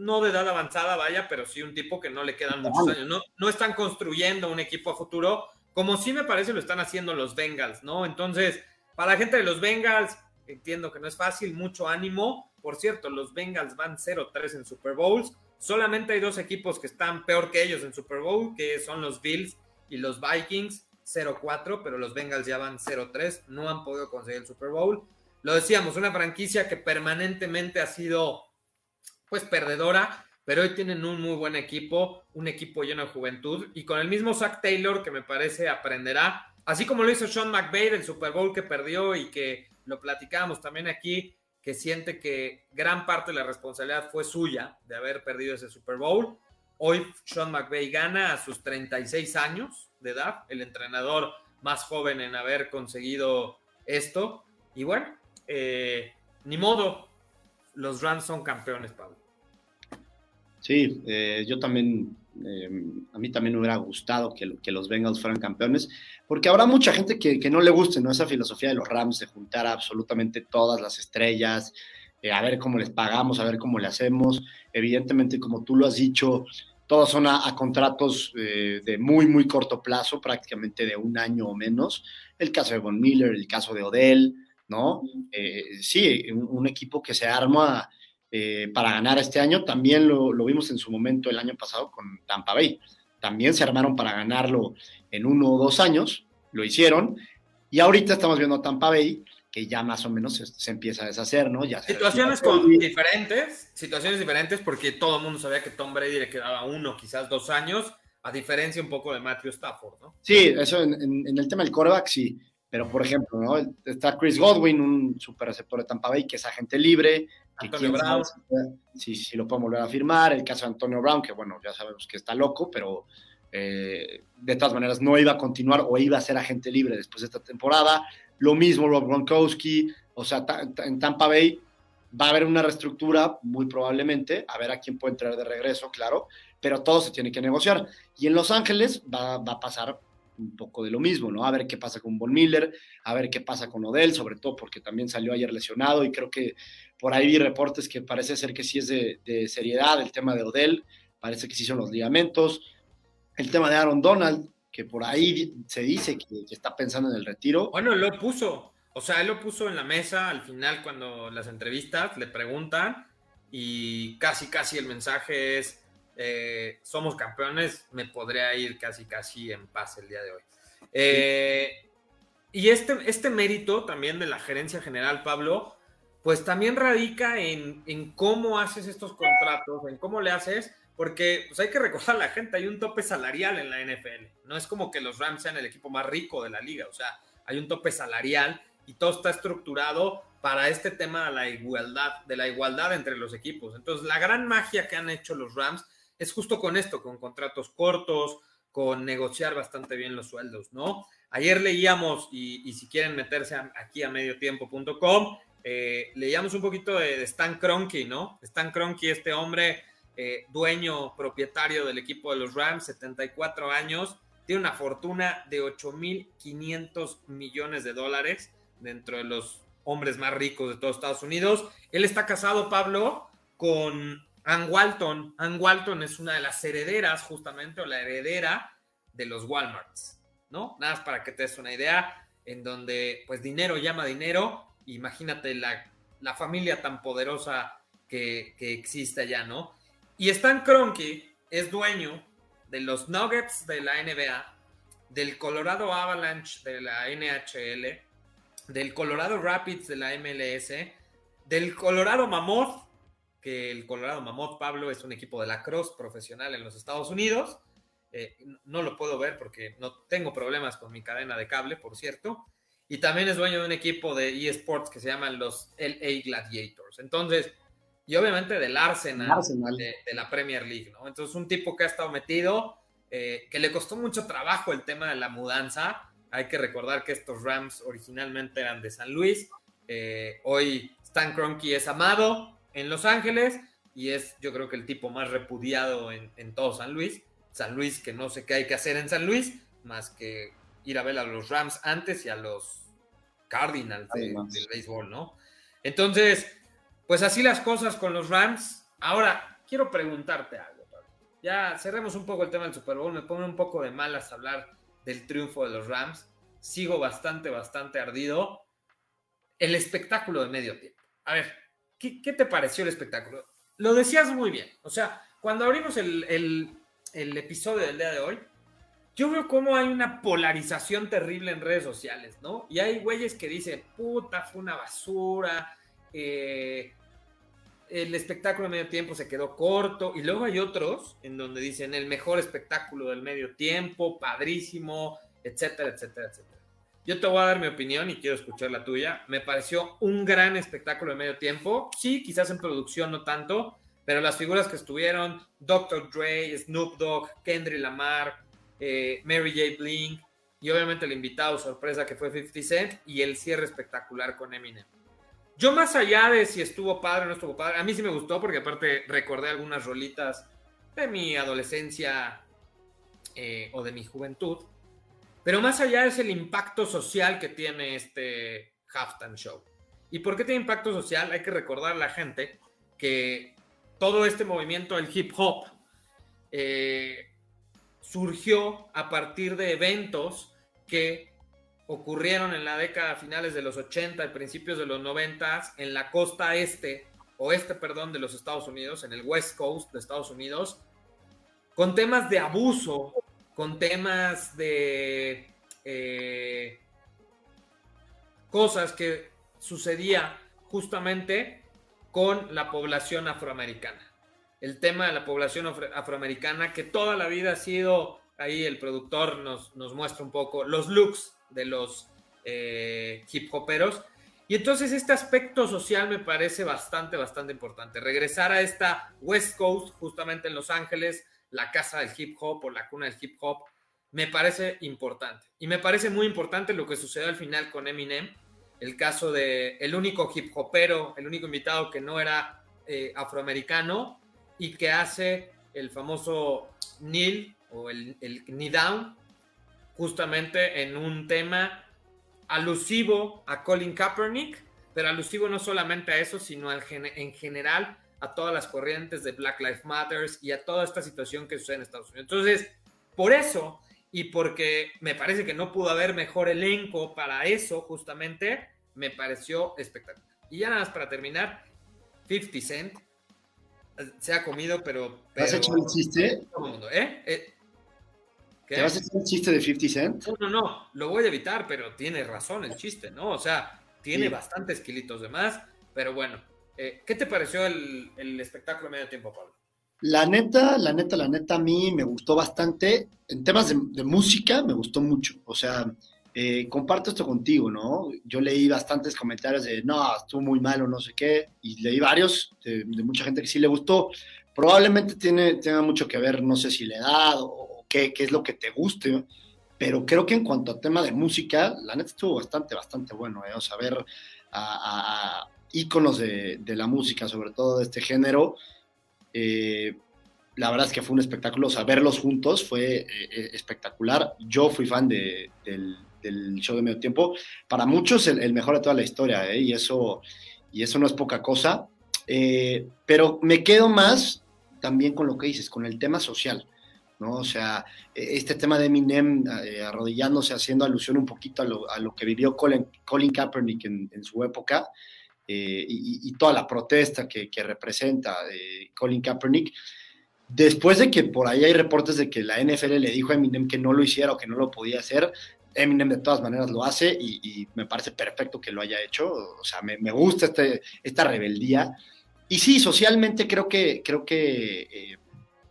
no de edad avanzada, vaya, pero sí un tipo que no le quedan muchos años. No, no están construyendo un equipo a futuro, como sí me parece lo están haciendo los Bengals, ¿no? Entonces, para la gente de los Bengals, entiendo que no es fácil, mucho ánimo. Por cierto, los Bengals van 0-3 en Super Bowls Solamente hay dos equipos que están peor que ellos en Super Bowl, que son los Bills y los Vikings, 0-4, pero los Bengals ya van 0-3, no han podido conseguir el Super Bowl. Lo decíamos, una franquicia que permanentemente ha sido pues perdedora, pero hoy tienen un muy buen equipo, un equipo lleno de juventud y con el mismo Zach Taylor que me parece aprenderá, así como lo hizo Sean McVay del Super Bowl que perdió y que lo platicábamos también aquí, que siente que gran parte de la responsabilidad fue suya de haber perdido ese Super Bowl. Hoy Sean McVay gana a sus 36 años de edad, el entrenador más joven en haber conseguido esto. Y bueno, eh, ni modo, los Rams son campeones, Pablo. Sí, eh, yo también, eh, a mí también me hubiera gustado que, los Bengals fueran campeones, porque habrá mucha gente que, no le guste ¿no? esa filosofía de los Rams de juntar absolutamente todas las estrellas, eh, a ver cómo les pagamos, a ver cómo le hacemos. Evidentemente, como tú lo has dicho, todos son a, contratos de muy, muy corto plazo, prácticamente de un año o menos. El caso de Von Miller, el caso de Odell, ¿no? sí, un, un equipo que se arma eh, para ganar este año. También lo, vimos en su momento el año pasado con Tampa Bay. También se armaron para ganarlo en uno o dos años, lo hicieron. Y ahorita estamos viendo a Tampa Bay, que ya más o menos se, empieza a deshacer, ¿no? Ya situaciones con diferentes, situaciones diferentes, porque todo el mundo sabía que Tom Brady le quedaba uno, quizás dos años, a diferencia un poco de Matthew Stafford, ¿no? Sí, eso en, el tema del coreback, sí. Pero, por ejemplo, ¿no? está Chris Godwin, un super receptor de Tampa Bay, que es agente libre, Antonio Brown. Si, si, lo podemos volver a firmar. El caso de Antonio Brown, que bueno, ya sabemos que está loco, pero eh, de todas maneras no iba a continuar o iba a ser agente libre después de esta temporada. Lo mismo Rob Gronkowski, o sea, en Tampa Bay va a haber una reestructura muy probablemente, a ver a quién puede entrar de regreso, claro, pero todo se tiene que negociar. Y en Los Ángeles va, va a pasar un poco de lo mismo, ¿no? A ver qué pasa con Von Miller, a ver qué pasa con Odell, sobre todo porque también salió ayer lesionado y creo que por ahí vi reportes que parece ser que sí es de, seriedad el tema de Odell, parece que sí son los ligamentos. El tema de Aaron Donald, que por ahí se dice que, está pensando en el retiro. Bueno, lo puso, o sea, él lo puso en la mesa al final cuando las entrevistas le preguntan y casi, casi el mensaje es eh, somos campeones, me podría ir casi casi en paz el día de hoy. Eh, y este, este mérito también de la gerencia general, Pablo, pues también radica en, cómo haces estos contratos, en cómo le haces, porque pues hay que recordar a la gente, hay un tope salarial en la NFL. No es como que los Rams sean el equipo más rico de la liga, o sea, hay un tope salarial y todo está estructurado para este tema de la igualdad, de la igualdad entre los equipos. Entonces, la gran magia que han hecho los Rams es justo con esto, con contratos cortos, con negociar bastante bien los sueldos, ¿no? Ayer leíamos, y, si quieren meterse aquí a mediotiempo.com, eh, leíamos un poquito de, Stan Kroenke, ¿no? Stan Kroenke, este hombre eh, dueño, propietario del equipo de los Rams, 74 años, tiene una fortuna de 8.500 millones de dólares dentro de los hombres más ricos de todos Estados Unidos. Él está casado, Pablo, con Ann Walton. Ann Walton es una de las herederas, justamente, o la heredera de los Walmarts, ¿no? Nada más para que te des una idea, en donde, pues, dinero llama dinero. Imagínate la, familia tan poderosa que, existe allá, ¿no? Y Stan Kroenke es dueño de los Nuggets de la NBA, del Colorado Avalanche de la NHL, del Colorado Rapids de la MLS, del Colorado Mammoth que el Colorado Mammoth Pablo es un equipo de la cross profesional en los Estados Unidos. Eh, no lo puedo ver porque no tengo problemas con mi cadena de cable, por cierto. Y también es dueño de un equipo de eSports que se llaman los LA Gladiators. Entonces, y obviamente del Arsenal, De, la Premier League, ¿no? Entonces, un tipo que ha estado metido, eh, que le costó mucho trabajo el tema de la mudanza. Hay que recordar que estos Rams originalmente eran de San Luis. Eh, hoy Stan Kroenke es amado, en Los Ángeles y es yo creo que el tipo más repudiado en, en todo San Luis. San Luis que no sé qué hay que hacer en San Luis, más que ir a ver a los Rams antes y a los Cardinals del béisbol, ¿no? Entonces, pues así las cosas con los Rams. Ahora, quiero preguntarte algo, Pablo. Ya cerremos un poco el tema del Super Bowl. Me pone un poco de malas hablar del triunfo de los Rams. Sigo bastante, bastante ardido. El espectáculo de medio tiempo. A ver, ¿qué, te pareció el espectáculo? Lo decías muy bien. O sea, cuando abrimos el, el episodio del día de hoy, yo veo cómo hay una polarización terrible en redes sociales, ¿no? Y hay güeyes que dicen, puta, fue una basura, eh, el espectáculo de medio tiempo se quedó corto, y luego hay otros en donde dicen el mejor espectáculo del medio tiempo, padrísimo, etcétera, etcétera, etcétera. Yo te voy a dar mi opinión y quiero escuchar la tuya. Me pareció un gran espectáculo de medio tiempo. Sí, quizás en producción no tanto, pero las figuras que estuvieron, Dr. Dre, Snoop Dogg, Kendrick Lamar, eh, Mary J. Bling y obviamente el invitado sorpresa que fue 50 Cent y el cierre espectacular con Eminem. Yo más allá de si estuvo padre o no estuvo padre, a mí sí me gustó porque aparte recordé algunas rolitas de mi adolescencia eh, o de mi juventud, pero más allá es el impacto social que tiene este halftime show. ¿Y por qué tiene impacto social? Hay que recordar a la gente que todo este movimiento del hip hop eh, surgió a partir de eventos que ocurrieron en la década finales de los 80 y principios de los 90 en la costa este, oeste, perdón, de los Estados Unidos, en el West Coast de Estados Unidos, con temas de abuso, con temas de eh, cosas que sucedía justamente con la población afroamericana el tema de la población afroamericana, que toda la vida ha sido, ahí el productor nos, nos muestra un poco los looks de los eh, hip hoperos. Y entonces este aspecto social me parece bastante, bastante importante. Regresar a esta West Coast, justamente en Los Ángeles, la casa del hip hop o la cuna del hip hop, me parece importante. Y me parece muy importante lo que sucedió al final con Eminem, el caso de el único hip hopero, el único invitado que no era eh, afroamericano, y que hace el famoso Neil o el, el knee down justamente en un tema alusivo a Colin Kaepernick, pero alusivo no solamente a eso, sino en general a todas las corrientes de Black Lives Matter y a toda esta situación que sucede en Estados Unidos. Entonces, por eso y porque me parece que no pudo haber mejor elenco para eso, justamente, me pareció espectacular. Y ya nada más para terminar, 50 Cent se ha comido, pero. ¿Has hecho el chiste? ¿eh? ¿Eh? ¿Te vas a hacer el chiste de 50 Cent? No, no, no, lo voy a evitar, pero tiene razón el chiste, ¿no? O sea, tiene bastantes kilitos de más, pero bueno. Eh, ¿Qué te pareció el, el espectáculo de medio tiempo, Pablo? La neta, la neta, la neta, a mí me gustó bastante. En temas de, de música, me gustó mucho. O sea, eh, comparto esto contigo, ¿no? Yo leí bastantes comentarios de, no, estuvo muy malo, no sé qué, y leí varios de, mucha gente que sí le gustó. Probablemente tiene, tenga mucho que ver, no sé si la edad o, qué, qué, es lo que te guste, pero creo que en cuanto a tema de música, la neta estuvo bastante, bastante bueno, ¿eh? O sea, ver a, de, de, la música, sobre todo de este género, eh, la verdad es que fue un espectáculo, o sea, verlos juntos fue eh, espectacular. Yo fui fan de, del, del show de medio tiempo. Para muchos el, el mejor de toda la historia, ¿eh? y, eso, y eso no es poca cosa. Eh, pero me quedo más también con lo que dices, con el tema social. ¿no? O sea, e, este tema de Eminem eh, arrodillándose, haciendo alusión un poquito a lo, a lo que vivió Colin, Colin Kaepernick en, en, su época eh, y, y, toda la protesta que, que representa eh, Colin Kaepernick. Después de que por ahí hay reportes de que la NFL le dijo a Eminem que no lo hiciera o que no lo podía hacer, Eminem de todas maneras lo hace y, me parece perfecto que lo haya hecho. O sea, me, gusta este, esta rebeldía. Y sí, socialmente creo que, creo que eh,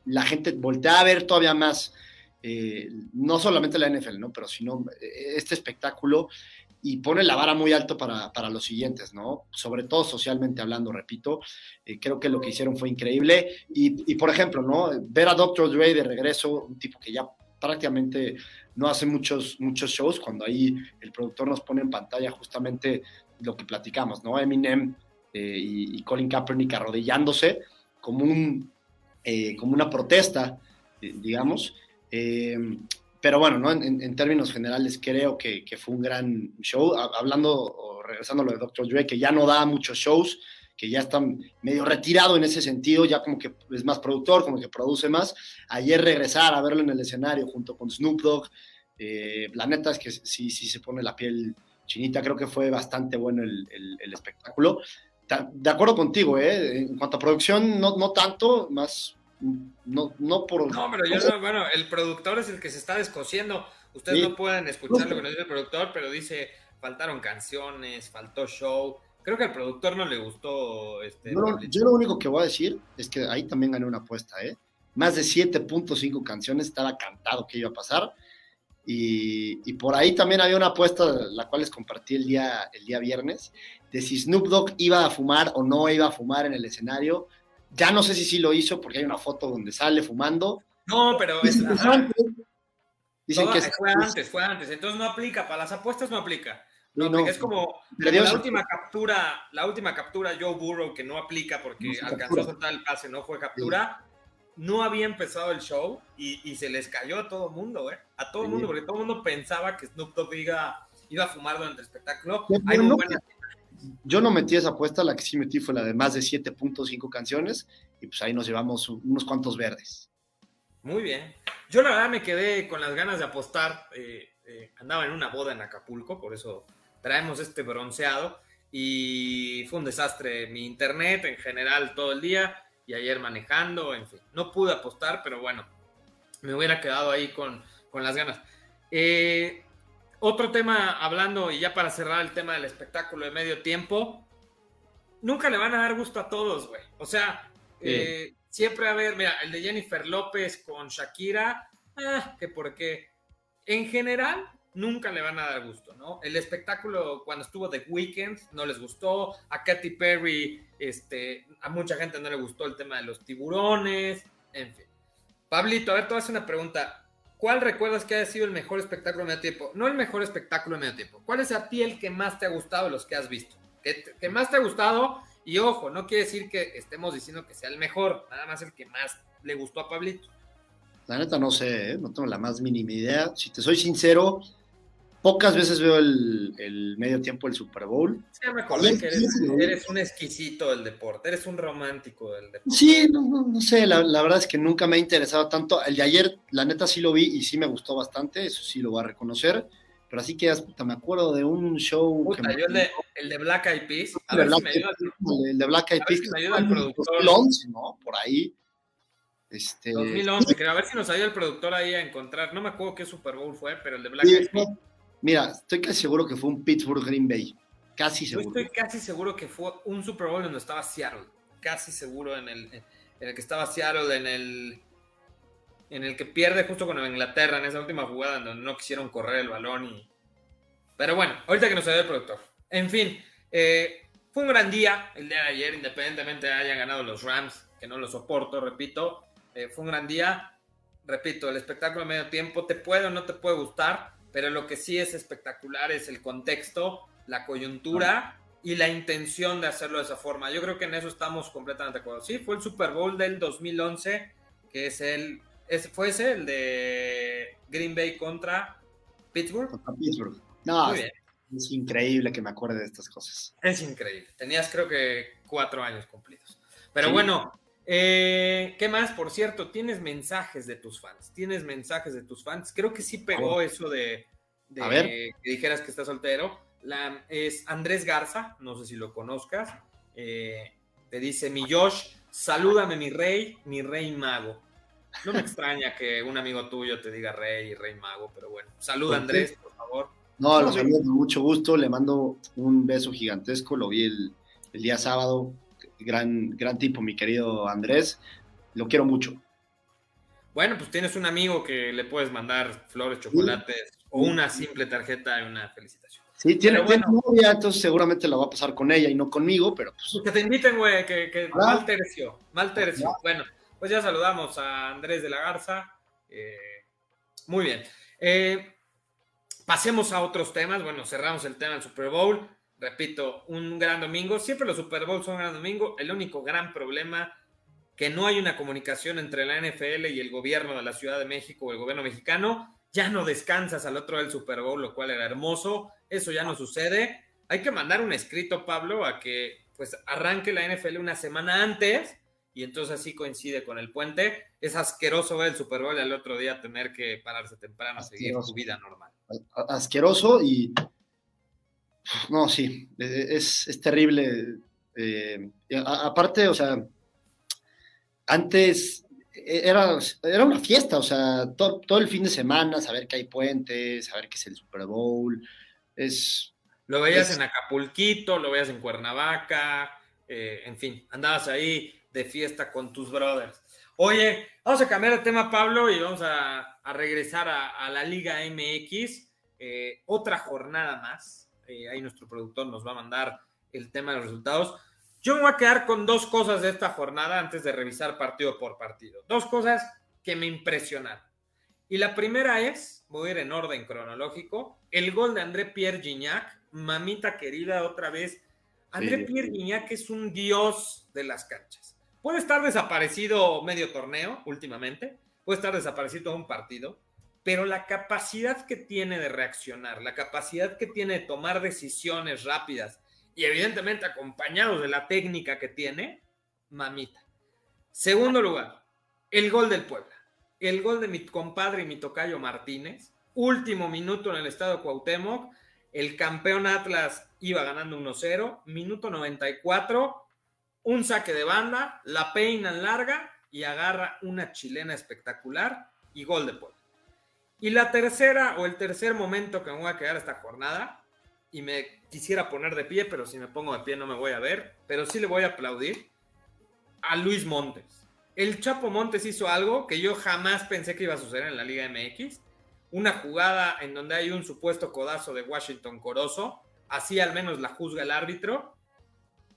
la gente voltea a ver todavía más, eh, no solamente la NFL, ¿no? Pero sino eh, este espectáculo y pone la vara muy alto para, para los siguientes, ¿no? Sobre todo socialmente hablando, repito, creo que lo que hicieron fue increíble. Y, y, por ejemplo, ¿no? Ver a Dr. Dre de regreso, un tipo que ya prácticamente no hace muchos, muchos shows, cuando ahí el productor nos pone en pantalla justamente lo que platicamos, ¿no? Eminem eh, y, Colin Kaepernick arrodillándose, como, un, eh, como una protesta, digamos. pero bueno, ¿no? En, términos generales creo que, que, fue un gran show. Hablando o regresando a lo de Dr. Dre, que ya no da muchos shows, que ya está medio retirado en ese sentido, ya como que es más productor, como que produce más. Ayer regresar a verlo en el escenario junto con Snoop Dogg, eh, la neta es que sí, sí se pone la piel chinita, creo que fue bastante bueno el, el, espectáculo. De acuerdo contigo, ¿eh? En cuanto a producción, no, no tanto, más no, no por... No, pero yo no, bueno, el productor es el que se está descosiendo. Ustedes no pueden escuchar lo que nos dice el productor, pero dice, faltaron canciones, faltó show, Creo que al productor no le gustó. Este, yo, lo único que voy a decir es que ahí también gané una apuesta, ¿eh? Más de 7.5 canciones, estaba cantado que iba a pasar. Y, por ahí también había una apuesta, la cual les compartí el día, el día viernes, de si Snoop Dogg iba a fumar o no iba a fumar en el escenario. Ya no sé si sí lo hizo, porque hay una foto donde sale fumando. No, pero es, Dicen que fue antes, fue antes. Entonces no aplica, para las apuestas no aplica. No, es como, la última captura, la última captura Joe Burrow que no aplica porque alcanzó a soltar el pase, no fue captura. No había empezado el show y, se les cayó a todo el mundo, ¿eh? A todo el mundo, porque todo el mundo pensaba que Snoop Dogg iba, iba a fumar durante el espectáculo. Yo no metí esa apuesta, la que sí metí fue la de más de 7.5 canciones y pues ahí nos llevamos unos cuantos verdes. Muy bien. Yo la verdad me quedé con las ganas de apostar. Eh, eh, andaba en una boda en Acapulco, por eso traemos este bronceado y fue un desastre mi internet en general todo el día y ayer manejando, en fin, no pude apostar, pero bueno, me hubiera quedado ahí con, las ganas. Eh, otro tema, hablando y ya para cerrar el tema del espectáculo de medio tiempo, nunca le van a dar gusto a todos, güey. O sea, eh, siempre a ver, mira, el de Jennifer López con Shakira, ah, que por qué. En general, nunca le van a dar gusto, ¿no? El espectáculo cuando estuvo The Weeknd no les gustó, a Katy Perry, este, a mucha gente no le gustó el tema de los tiburones, en fin. Pablito, a ver, te voy a hacer una pregunta. ¿Cuál recuerdas que haya sido el mejor espectáculo de medio tiempo? No el mejor espectáculo de medio tiempo. ¿Cuál es a ti el que más te ha gustado de los que has visto? Que, más te ha gustado, y ojo, no quiere decir que estemos diciendo que sea el mejor, nada más el que más le gustó a Pablito. La neta no sé, ¿eh? no tengo la más mínima idea. Si te soy sincero, Pocas veces veo el, medio tiempo del Super Bowl. Sí, me acordé que eres, un exquisito del deporte, eres un romántico del deporte. Sí, no, sé, la, verdad es que nunca me ha interesado tanto. El de ayer, la neta, sí lo vi y sí me gustó bastante, eso sí lo voy a reconocer. Pero así que hasta me acuerdo de un show. que el, de, el, de, Black Eyed Peas. A ver si me ayuda, el de Black Eyed Peas. me ayuda el productor. 2011, ¿no? Por ahí. Este... 2011, creo. A ver si nos ayuda el productor ahí a encontrar. No me acuerdo qué Super Bowl fue, pero el de Black Eyed Peas. Mira, estoy casi seguro que fue un Pittsburgh Green Bay. Casi seguro. Yo estoy casi seguro que fue un Super Bowl donde estaba Seattle. Casi seguro en el, en el que estaba Seattle, en el, en el que pierde justo con Inglaterra en esa última jugada en donde no quisieron correr el balón. Y... Pero bueno, ahorita que nos ayude el productor. En fin, eh, fue un gran día el día de ayer, independientemente de hayan ganado los Rams, que no lo soporto, repito. Eh, fue un gran día. Repito, el espectáculo de medio tiempo te puede o no te puede gustar pero lo que sí es espectacular es el contexto, la coyuntura y la intención de hacerlo de esa forma. Yo creo que en eso estamos completamente de acuerdo. Sí, fue el Super Bowl del 2011, que es el, es, fue ese, el de Green Bay contra Pittsburgh. Contra Pittsburgh. No, es increíble que me acuerde de estas cosas. Es increíble. Tenías creo que cuatro años cumplidos. Pero bueno, eh, ¿Qué más? Por cierto, tienes mensajes de tus fans. Tienes mensajes de tus fans. Creo que sí pegó eso de, que dijeras que estás soltero. La, es Andrés Garza, no sé si lo conozcas. Eh, te dice: Mi Josh, salúdame, mi rey, mi rey mago. No me extraña que un amigo tuyo te diga rey y rey mago, pero bueno. Saluda, Andrés, por favor. No, lo saludo con mucho gusto. Le mando un beso gigantesco. Lo vi el, el día sábado gran, gran tipo, mi querido Andrés. Lo quiero mucho. Bueno, pues tienes un amigo que le puedes mandar flores, chocolates o una simple tarjeta y una felicitación. Sí, tiene, novia, entonces seguramente la va a pasar con ella y no conmigo, pero pues... pues que te inviten, güey, que, que mal tercio, mal tercio. Bueno, pues ya saludamos a Andrés de la Garza. Eh, muy bien. Eh, pasemos a otros temas. Bueno, cerramos el tema del Super Bowl repito, un gran domingo. Siempre los Super Bowls son un gran domingo. El único gran problema que no hay una comunicación entre la NFL y el gobierno de la Ciudad de México o el gobierno mexicano, ya no descansas al otro del Super Bowl, lo cual era hermoso, eso ya no sucede. Hay que mandar un escrito, Pablo, a que pues arranque la NFL una semana antes y entonces así coincide con el puente. Es asqueroso ver el Super Bowl y al otro día tener que pararse temprano a seguir su vida normal. Asqueroso y... No, sí, es, es terrible. Eh, aparte, o sea, antes era, era una fiesta, o sea, todo, el fin de semana, saber que hay puentes, saber que es el Super Bowl, es... Lo veías en Acapulquito, lo veías en Cuernavaca, eh, en fin, andabas ahí de fiesta con tus brothers. Oye, vamos a cambiar de tema, Pablo, y vamos a, regresar a, la Liga MX. Eh, otra jornada más. Eh, ahí nuestro productor nos va a mandar el tema de los resultados. Yo me voy a quedar con dos cosas de esta jornada antes de revisar partido por partido. Dos cosas que me impresionaron. Y la primera es, voy a ir en orden cronológico, el gol de André Pierre Gignac, mamita querida, otra vez. André Pierre Gignac es un dios de las canchas. Puede estar desaparecido medio torneo últimamente, puede estar desaparecido un partido, pero la capacidad que tiene de reaccionar, la capacidad que tiene de tomar decisiones rápidas, y evidentemente acompañados de la técnica que tiene, mamita. Segundo lugar, el gol del Puebla. El gol de mi compadre y mi tocayo Martínez. Último minuto en el estado Cuauhtémoc. El campeón Atlas iba ganando 1-0. Minuto 94. Un saque de banda. La peina larga y agarra una chilena espectacular y gol de Puebla. Y la tercera o el tercer momento que me voy a quedar esta jornada y me quisiera poner de pie, pero si me pongo de pie no me voy a ver, pero sí le voy a aplaudir a Luis Montes. El Chapo Montes hizo algo que yo jamás pensé que iba a suceder en la Liga MX. Una jugada en donde hay un supuesto codazo de Washington Corozo, así al menos la juzga el árbitro,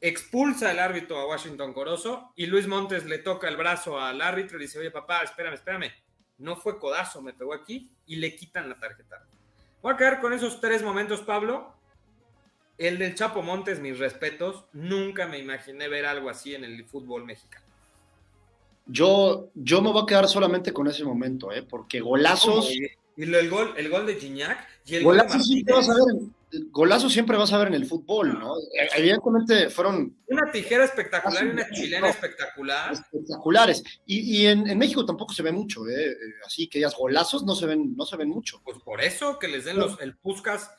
expulsa el árbitro a Washington Corozo y Luis Montes le toca el brazo al árbitro y dice, oye papá, espérame, espérame, no fue codazo, me pegó aquí y le quitan la tarjeta. Voy a quedar con esos tres momentos, Pablo, el del Chapo Montes, mis respetos, nunca me imaginé ver algo así en el fútbol mexicano. Yo, yo me voy a quedar solamente con ese momento, ¿eh? porque golazos. Y el gol, el gol de Gignac y el golazo siempre vas a ver golazo siempre vas a ver en el fútbol, ¿no? Evidentemente fueron. Una tijera espectacular y una chilena espectacular. Espectaculares. Y, y en, México tampoco se ve mucho, ¿eh? Así que ya golazos no se ven, no se ven mucho. Pues por eso que les den los, el Puscas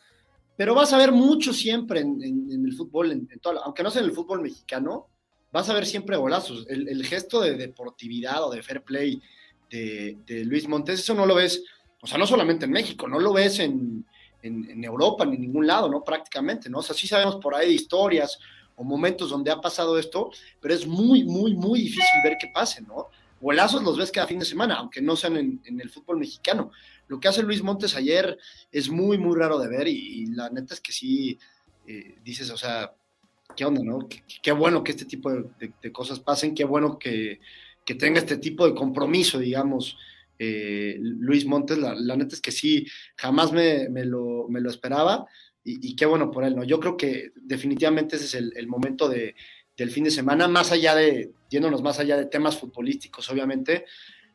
pero vas a ver mucho siempre en, el fútbol, en, aunque no sea en el fútbol mexicano, vas a ver siempre golazos. El, gesto de deportividad o de fair play de, Luis Montes, eso no lo ves, o sea, no solamente en México, no lo ves en, Europa ni en ningún lado, ¿no? Prácticamente, ¿no? O sea, sí sabemos por ahí de historias o momentos donde ha pasado esto, pero es muy, muy, muy difícil ver que pase, ¿no? Golazos los ves cada fin de semana, aunque no sean en el fútbol mexicano lo que hace Luis Montes ayer es muy, muy raro de ver y, la neta es que sí, eh, dices, o sea, ¿qué onda, no? Qué, bueno que este tipo de, cosas pasen, qué bueno que, tenga este tipo de compromiso, digamos, eh, Luis Montes, la, neta es que sí, jamás me, lo, esperaba y, qué bueno por él, ¿no? Yo creo que definitivamente ese es el, momento de, del fin de semana, más allá de, yéndonos más allá de temas futbolísticos, obviamente,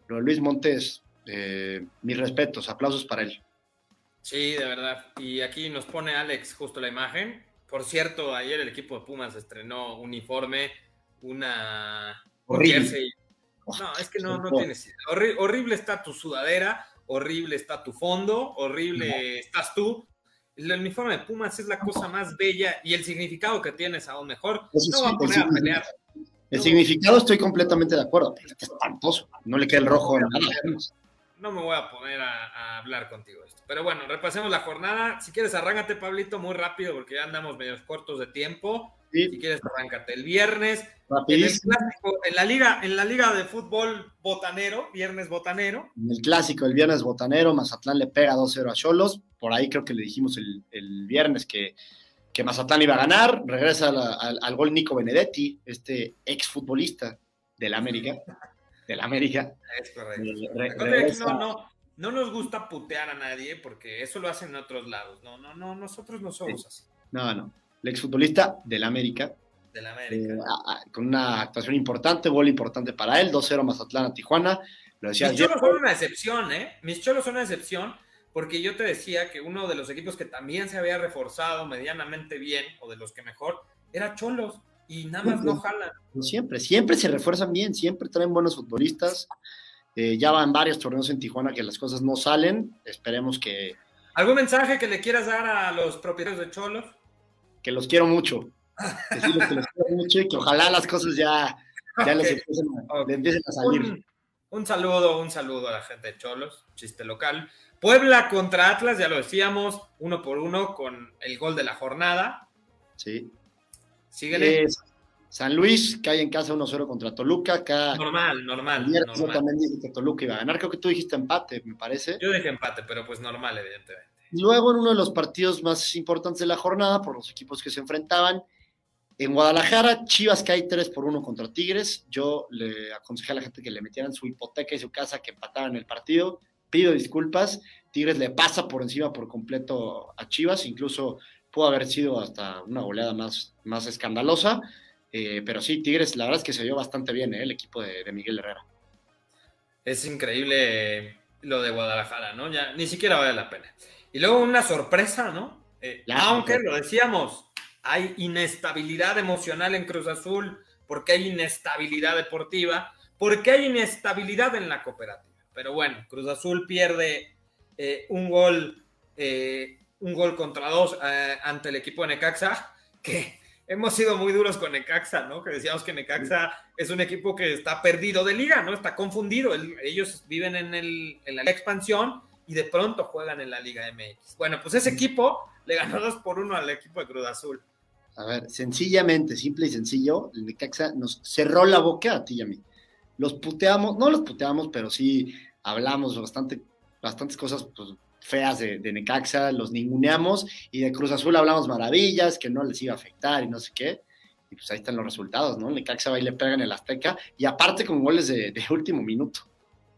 lo de Luis Montes eh, mis respetos, aplausos para él. Sí, de verdad. Y aquí nos pone Alex justo la imagen. Por cierto, ayer el equipo de Pumas estrenó uniforme, una... Horrible. No, es que no, no tienes... horrible está tu sudadera, horrible está tu fondo, horrible estás tú. El uniforme de Pumas es la cosa más bella y el significado que tienes aún mejor. no va a poner a pelear. El significado estoy completamente de acuerdo, pero es espantoso. No le queda el rojo en nada no me voy a poner a, hablar contigo esto. Pero bueno, repasemos la jornada. Si quieres, arráncate, Pablito, muy rápido, porque ya andamos medio cortos de tiempo. Si quieres, arráncate el viernes. En, el clásico, en, la liga, en la liga de fútbol botanero, viernes botanero. En el clásico, el viernes botanero, Mazatlán le pega 2-0 a Cholos. Por ahí creo que le dijimos el, viernes que, que, Mazatlán iba a ganar. Regresa al, al gol Nico Benedetti, este exfutbolista del América del América. Es correcto. no, no, no nos gusta putear a nadie porque eso lo hacen en otros lados. No, no, no, nosotros no somos así. No, no. El exfutbolista del América Del América. Eh, con una actuación importante, gol importante para él, 2-0 Mazatlán a Tijuana. Lo Mis cholos son una excepción, ¿eh? Mis cholos son una excepción porque yo te decía que uno de los equipos que también se había reforzado medianamente bien, o de los que mejor, era Cholos, y nada más no jalan. Siempre, siempre se refuerzan bien, siempre traen buenos futbolistas. Eh, ya van varios torneos en Tijuana que las cosas no salen. Esperemos que. ¿Algún mensaje que le quieras dar a los propietarios de Cholos? Que los quiero mucho. que los quiero mucho y que ojalá las cosas ya, ya les, empiecen a, salir. Un, saludo, un saludo a la gente de Cholos, chiste local. Puebla contra Atlas, ya lo decíamos, uno por uno con el gol de la jornada. Sí. Síguele. San Luis cae en casa 1-0 contra Toluca. Acá, normal, normal. Yo también dije que Toluca iba a ganar. Creo que tú dijiste empate, me parece. Yo dije empate, pero pues normal, evidentemente. Luego, en uno de los partidos más importantes de la jornada, por los equipos que se enfrentaban, en Guadalajara, Chivas cae 3 por 1 contra Tigres. Yo le aconsejé a la gente que le metieran su hipoteca y su casa, que empataran el partido. Pido disculpas. Tigres le pasa por encima por completo a Chivas. Incluso pudo haber sido hasta una goleada más, más escandalosa. Eh, pero sí, Tigres, la verdad es que se vio bastante bien eh, el equipo de, Miguel Herrera. Es increíble lo de Guadalajara, ¿no? Ya ni siquiera vale la pena. Y luego una sorpresa, ¿no? Eh, aunque lo decíamos, hay inestabilidad emocional en Cruz Azul, porque hay inestabilidad deportiva, porque hay inestabilidad en la cooperativa. Pero bueno, Cruz Azul pierde un gol, un gol contra dos ante el equipo de Necaxa, que hemos sido muy duros con Necaxa, ¿no? Que decíamos que Necaxa es un equipo que está perdido de liga, ¿no? Está confundido. ellos viven en, el, en la expansión y de pronto juegan en la Liga MX. Bueno, pues ese equipo le ganó 2 por 1 al equipo de Cruz Azul. A ver, sencillamente, simple y sencillo, el Necaxa nos cerró la boca a ti y a mí. Los puteamos, no los puteamos, pero sí hablamos bastante, bastantes cosas pues, feas de, Necaxa, los ninguneamos y de Cruz Azul hablamos maravillas, que no les iba a afectar y no sé qué. Y pues ahí están los resultados, ¿no? Necaxa va y le pega en el Azteca y aparte con goles de, último minuto.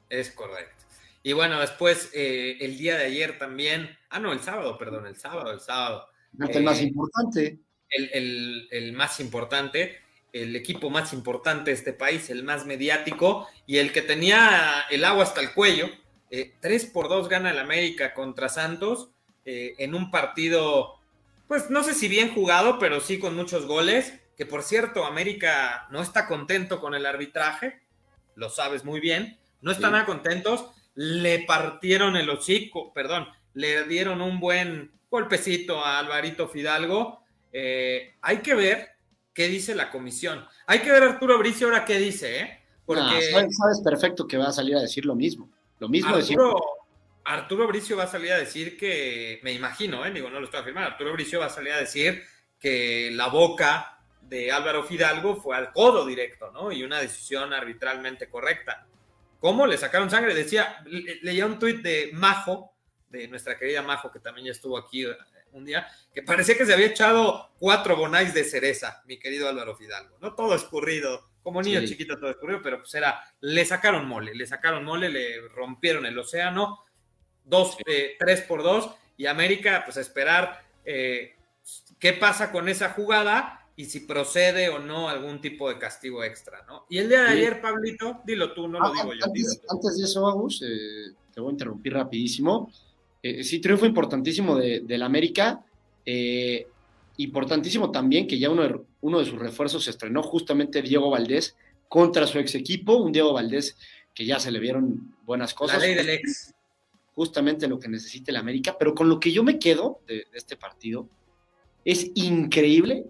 Es correcto. Y bueno, después eh, el día de ayer también, ah, no, el sábado, perdón, el sábado, el sábado. el más eh, importante. El, el, más importante, el equipo más importante de este país, el más mediático y el que tenía el agua hasta el cuello, 3 eh, por 2 gana el América contra Santos eh, en un partido, pues no sé si bien jugado, pero sí con muchos goles. Que por cierto, América no está contento con el arbitraje, lo sabes muy bien, no están nada contentos. Le partieron el hocico, perdón, le dieron un buen golpecito a Alvarito Fidalgo. Eh, hay que ver qué dice la comisión. Hay que ver Arturo Bricio ahora qué dice, ¿eh? Porque... sabes perfecto que va a salir a decir lo mismo. Lo mismo Arturo, Arturo Bricio va a salir a decir que, me imagino, ¿eh? digo, no lo estoy afirmando, Arturo Bricio va a salir a decir que la boca de Álvaro Fidalgo fue al codo directo, ¿no? Y una decisión arbitralmente correcta. ¿Cómo le sacaron sangre? Decía, leía un tuit de Majo, de nuestra querida Majo, que también ya estuvo aquí eh, un día, que parecía que se había echado cuatro bonais de cereza, mi querido Álvaro Fidalgo, ¿no? Todo escurrido, como niño chiquito todo escurrido, pero pues era, le sacaron mole, le sacaron mole, le rompieron el océano, dos, eh, tres por dos, y América, pues a esperar eh, qué pasa con esa jugada y si procede o no algún tipo de castigo extra, ¿no? Y el día de ayer, Pablito, dilo tú, no lo ah, digo yo. Antes, de eso, Agus, eh, te voy a interrumpir rapidísimo. sí, triunfo importantísimo de, del América. Importantísimo también que ya uno de, uno de sus refuerzos se estrenó justamente Diego Valdés contra su ex equipo, un Diego Valdés que ya se le vieron buenas cosas. La ley del ex. Justamente lo que necesita el América, pero con lo que yo me quedo de, este partido, es increíble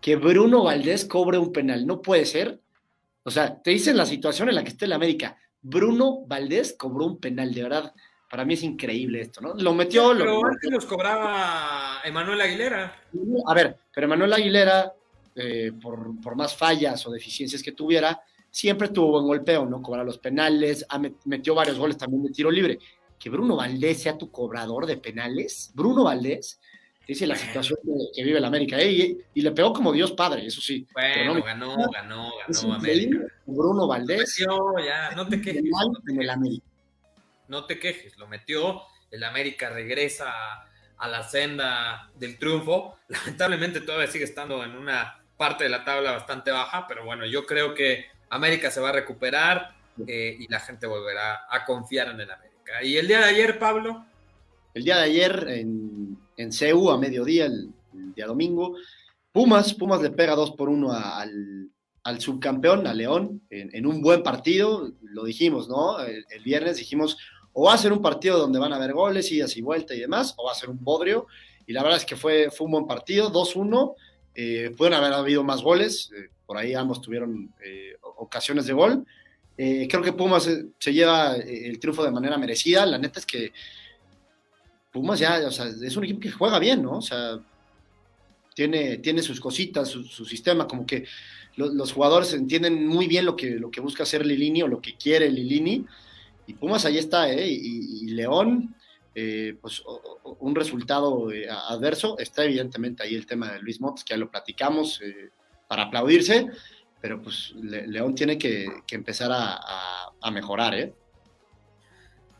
que Bruno Valdés cobre un penal. No puede ser. O sea, te dicen la situación en la que está el América. Bruno Valdés cobró un penal, de verdad. Para mí es increíble esto, ¿no? Lo metió. Pero lo, antes los cobraba Emanuel Aguilera. A ver, pero Emanuel Aguilera eh, por, más fallas o deficiencias que tuviera, siempre tuvo buen golpeo, ¿no? Cobrar los penales, metió varios goles también de tiro libre. Que Bruno Valdés sea tu cobrador de penales, Bruno Valdés, dice la situación que, vive el América, ¿eh? y, le pegó como Dios Padre, eso sí. Bueno, ganó, ganó, ganó América. Bruno Valdés. no te quejes. En el América. No te quejes, lo metió, el América regresa a la senda del triunfo. Lamentablemente todavía sigue estando en una parte de la tabla bastante baja, pero bueno, yo creo que América se va a recuperar eh, y la gente volverá a confiar en el América. ¿Y el día de ayer, Pablo? El día de ayer en, en CEU a mediodía, el, día domingo, Pumas, Pumas le pega 2 por 1 al, al, subcampeón, a León, en, un buen partido, lo dijimos, ¿no? El, viernes dijimos, o va a ser un partido donde van a haber goles, idas y vuelta y demás, o va a ser un bodrio, y la verdad es que fue, fue un buen partido, 2-1, eh, pueden haber habido más goles, eh, por ahí ambos tuvieron eh, ocasiones de gol, creo que Pumas se, lleva el triunfo de manera merecida. La neta es que Pumas ya, es un equipo que juega bien, ¿no? O sea, tiene, tiene sus cositas, su, sistema, como que los jugadores entienden muy bien lo que, lo que busca hacer Lilini o lo que quiere Lilini. Y Pumas ahí está, ¿eh? Y, León, eh, pues un resultado eh, adverso. Está evidentemente ahí el tema de Luis Montes, que ya lo platicamos, para aplaudirse pero pues León tiene que, empezar a, mejorar, ¿eh?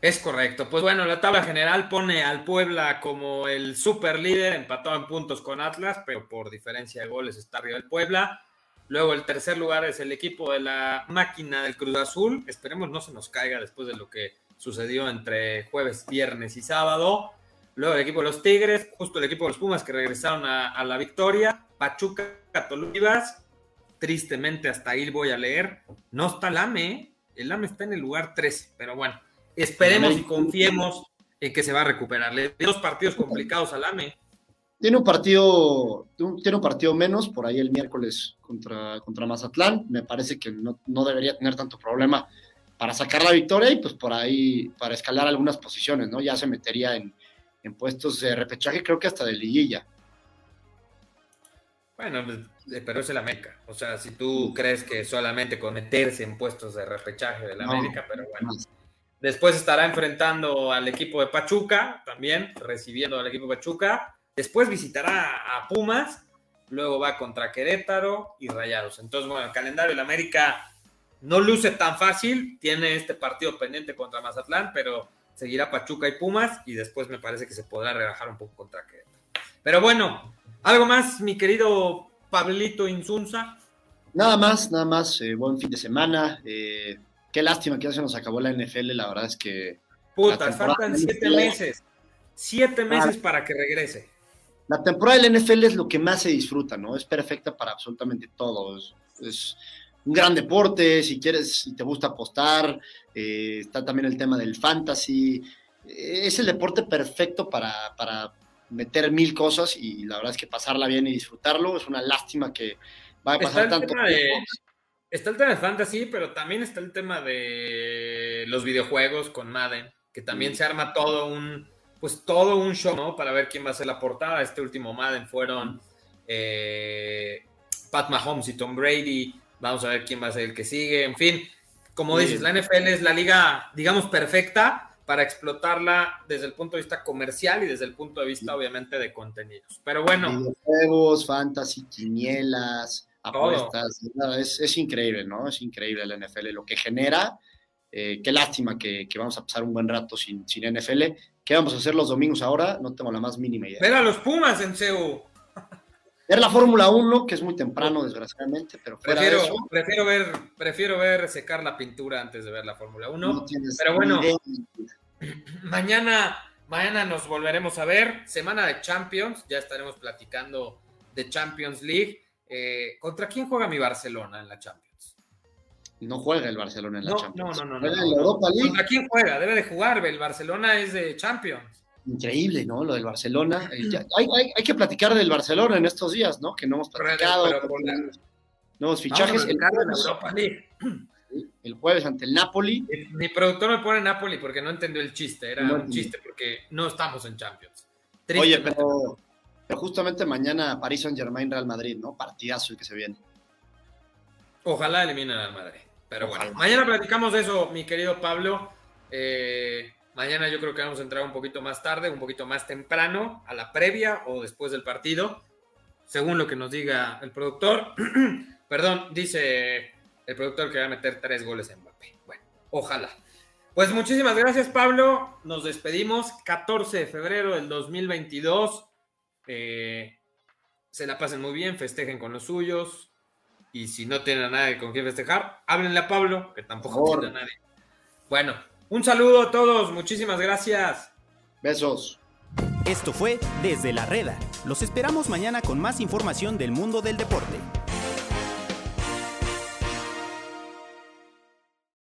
Es correcto. Pues bueno, la tabla general pone al Puebla como el super líder, empatado en puntos con Atlas, pero por diferencia de goles está arriba el Puebla. Luego el tercer lugar es el equipo de la máquina del Cruz Azul. Esperemos no se nos caiga después de lo que sucedió entre jueves, viernes y sábado. Luego el equipo de los Tigres, justo el equipo de los Pumas que regresaron a, a la victoria. Pachuca, Catolivas tristemente hasta ahí voy a leer, no está el AME, ¿eh? el AME está en el lugar 13, pero bueno, esperemos y confiemos en que se va a recuperar. Le dos partidos complicados al AME. Tiene un partido, tiene un partido menos por ahí el miércoles contra, contra Mazatlán. Me parece que no, debería tener tanto problema para sacar la victoria y pues por ahí para escalar algunas posiciones, ¿no? Ya se metería en, en puestos de repechaje, creo que hasta de liguilla. Bueno, pero es el América. O sea, si tú crees que solamente con meterse en puestos de repechaje del América, pero bueno. Después estará enfrentando al equipo de Pachuca, también recibiendo al equipo de Pachuca. Después visitará a Pumas, luego va contra Querétaro y Rayados. Entonces, bueno, el calendario del América no luce tan fácil. Tiene este partido pendiente contra Mazatlán, pero seguirá Pachuca y Pumas y después me parece que se podrá relajar un poco contra Querétaro. Pero bueno, algo más, mi querido Pablito Insunza. Nada más, nada más. Eh, buen fin de semana. Eh, qué lástima que ya se nos acabó la NFL. La verdad es que. Puta, faltan siete meses. Siete meses para que regrese. La temporada del NFL es lo que más se disfruta, ¿no? Es perfecta para absolutamente todo. Es, un gran deporte. Si quieres, si te gusta apostar, eh, está también el tema del fantasy. Es el deporte perfecto para, para meter mil cosas y la verdad es que pasarla bien y disfrutarlo es una lástima que va a pasar tanto está el tema de fantasy, pero también está el tema de los videojuegos con Madden, que también se arma todo un, pues todo un show, ¿no? Para ver quién va a ser la portada. Este último Madden fueron eh, Pat Mahomes y Tom Brady. Vamos a ver quién va a ser el que sigue. En fin, como dices, la NFL es la liga, digamos, perfecta para explotarla desde el punto de vista comercial y desde el punto de vista, obviamente, de contenidos. Pero bueno. Juegos, fantasy, quinielas, apuestas. Es, increíble, ¿no? Es increíble el NFL, lo que genera. Eh, qué lástima que, vamos a pasar un buen rato sin, sin NFL. ¿Qué vamos a hacer los domingos ahora? No tengo la más mínima idea. Ver a los Pumas en CEU. Ver la Fórmula 1, que es muy temprano, desgraciadamente, pero prefiero, prefiero ver, prefiero ver secar la pintura antes de ver la Fórmula 1. pero bueno, mañana, mañana nos volveremos a ver. Semana de Champions, ya estaremos platicando de Champions League. Eh, ¿Contra quién juega mi Barcelona en la Champions? No juega el Barcelona en la Champions. No, no, no. no, ¿Contra quién juega? Debe de jugar. El Barcelona es de Champions. Increíble, ¿no? Lo del Barcelona. Eh, hay, que platicar del Barcelona en estos días, ¿no? Que no hemos platicado. nuevos fichajes. El, el, jueves ante el Napoli. Mi productor me pone Napoli porque no entendió el chiste. Era un chiste porque no estamos en Champions. Oye, pero, justamente mañana París Saint Germain Real Madrid, ¿no? Partidazo el que se viene. Ojalá eliminen al Madrid. Pero bueno, mañana platicamos de eso, mi querido Pablo. Eh, Mañana yo creo que vamos a entrar un poquito más tarde, un poquito más temprano, a la previa o después del partido, según lo que nos diga el productor. Perdón, dice el productor que va a meter tres goles en Mbappé. Bueno, ojalá. Pues muchísimas gracias, Pablo. Nos despedimos 14 de febrero del 2022. Eh, se la pasen muy bien, festejen con los suyos. Y si no tienen a nadie con quien festejar, háblenle a Pablo, que tampoco tiene a nadie. Bueno, un saludo a todos, muchísimas gracias. Besos. Esto fue Desde la Reda. Los esperamos mañana con más información del mundo del deporte.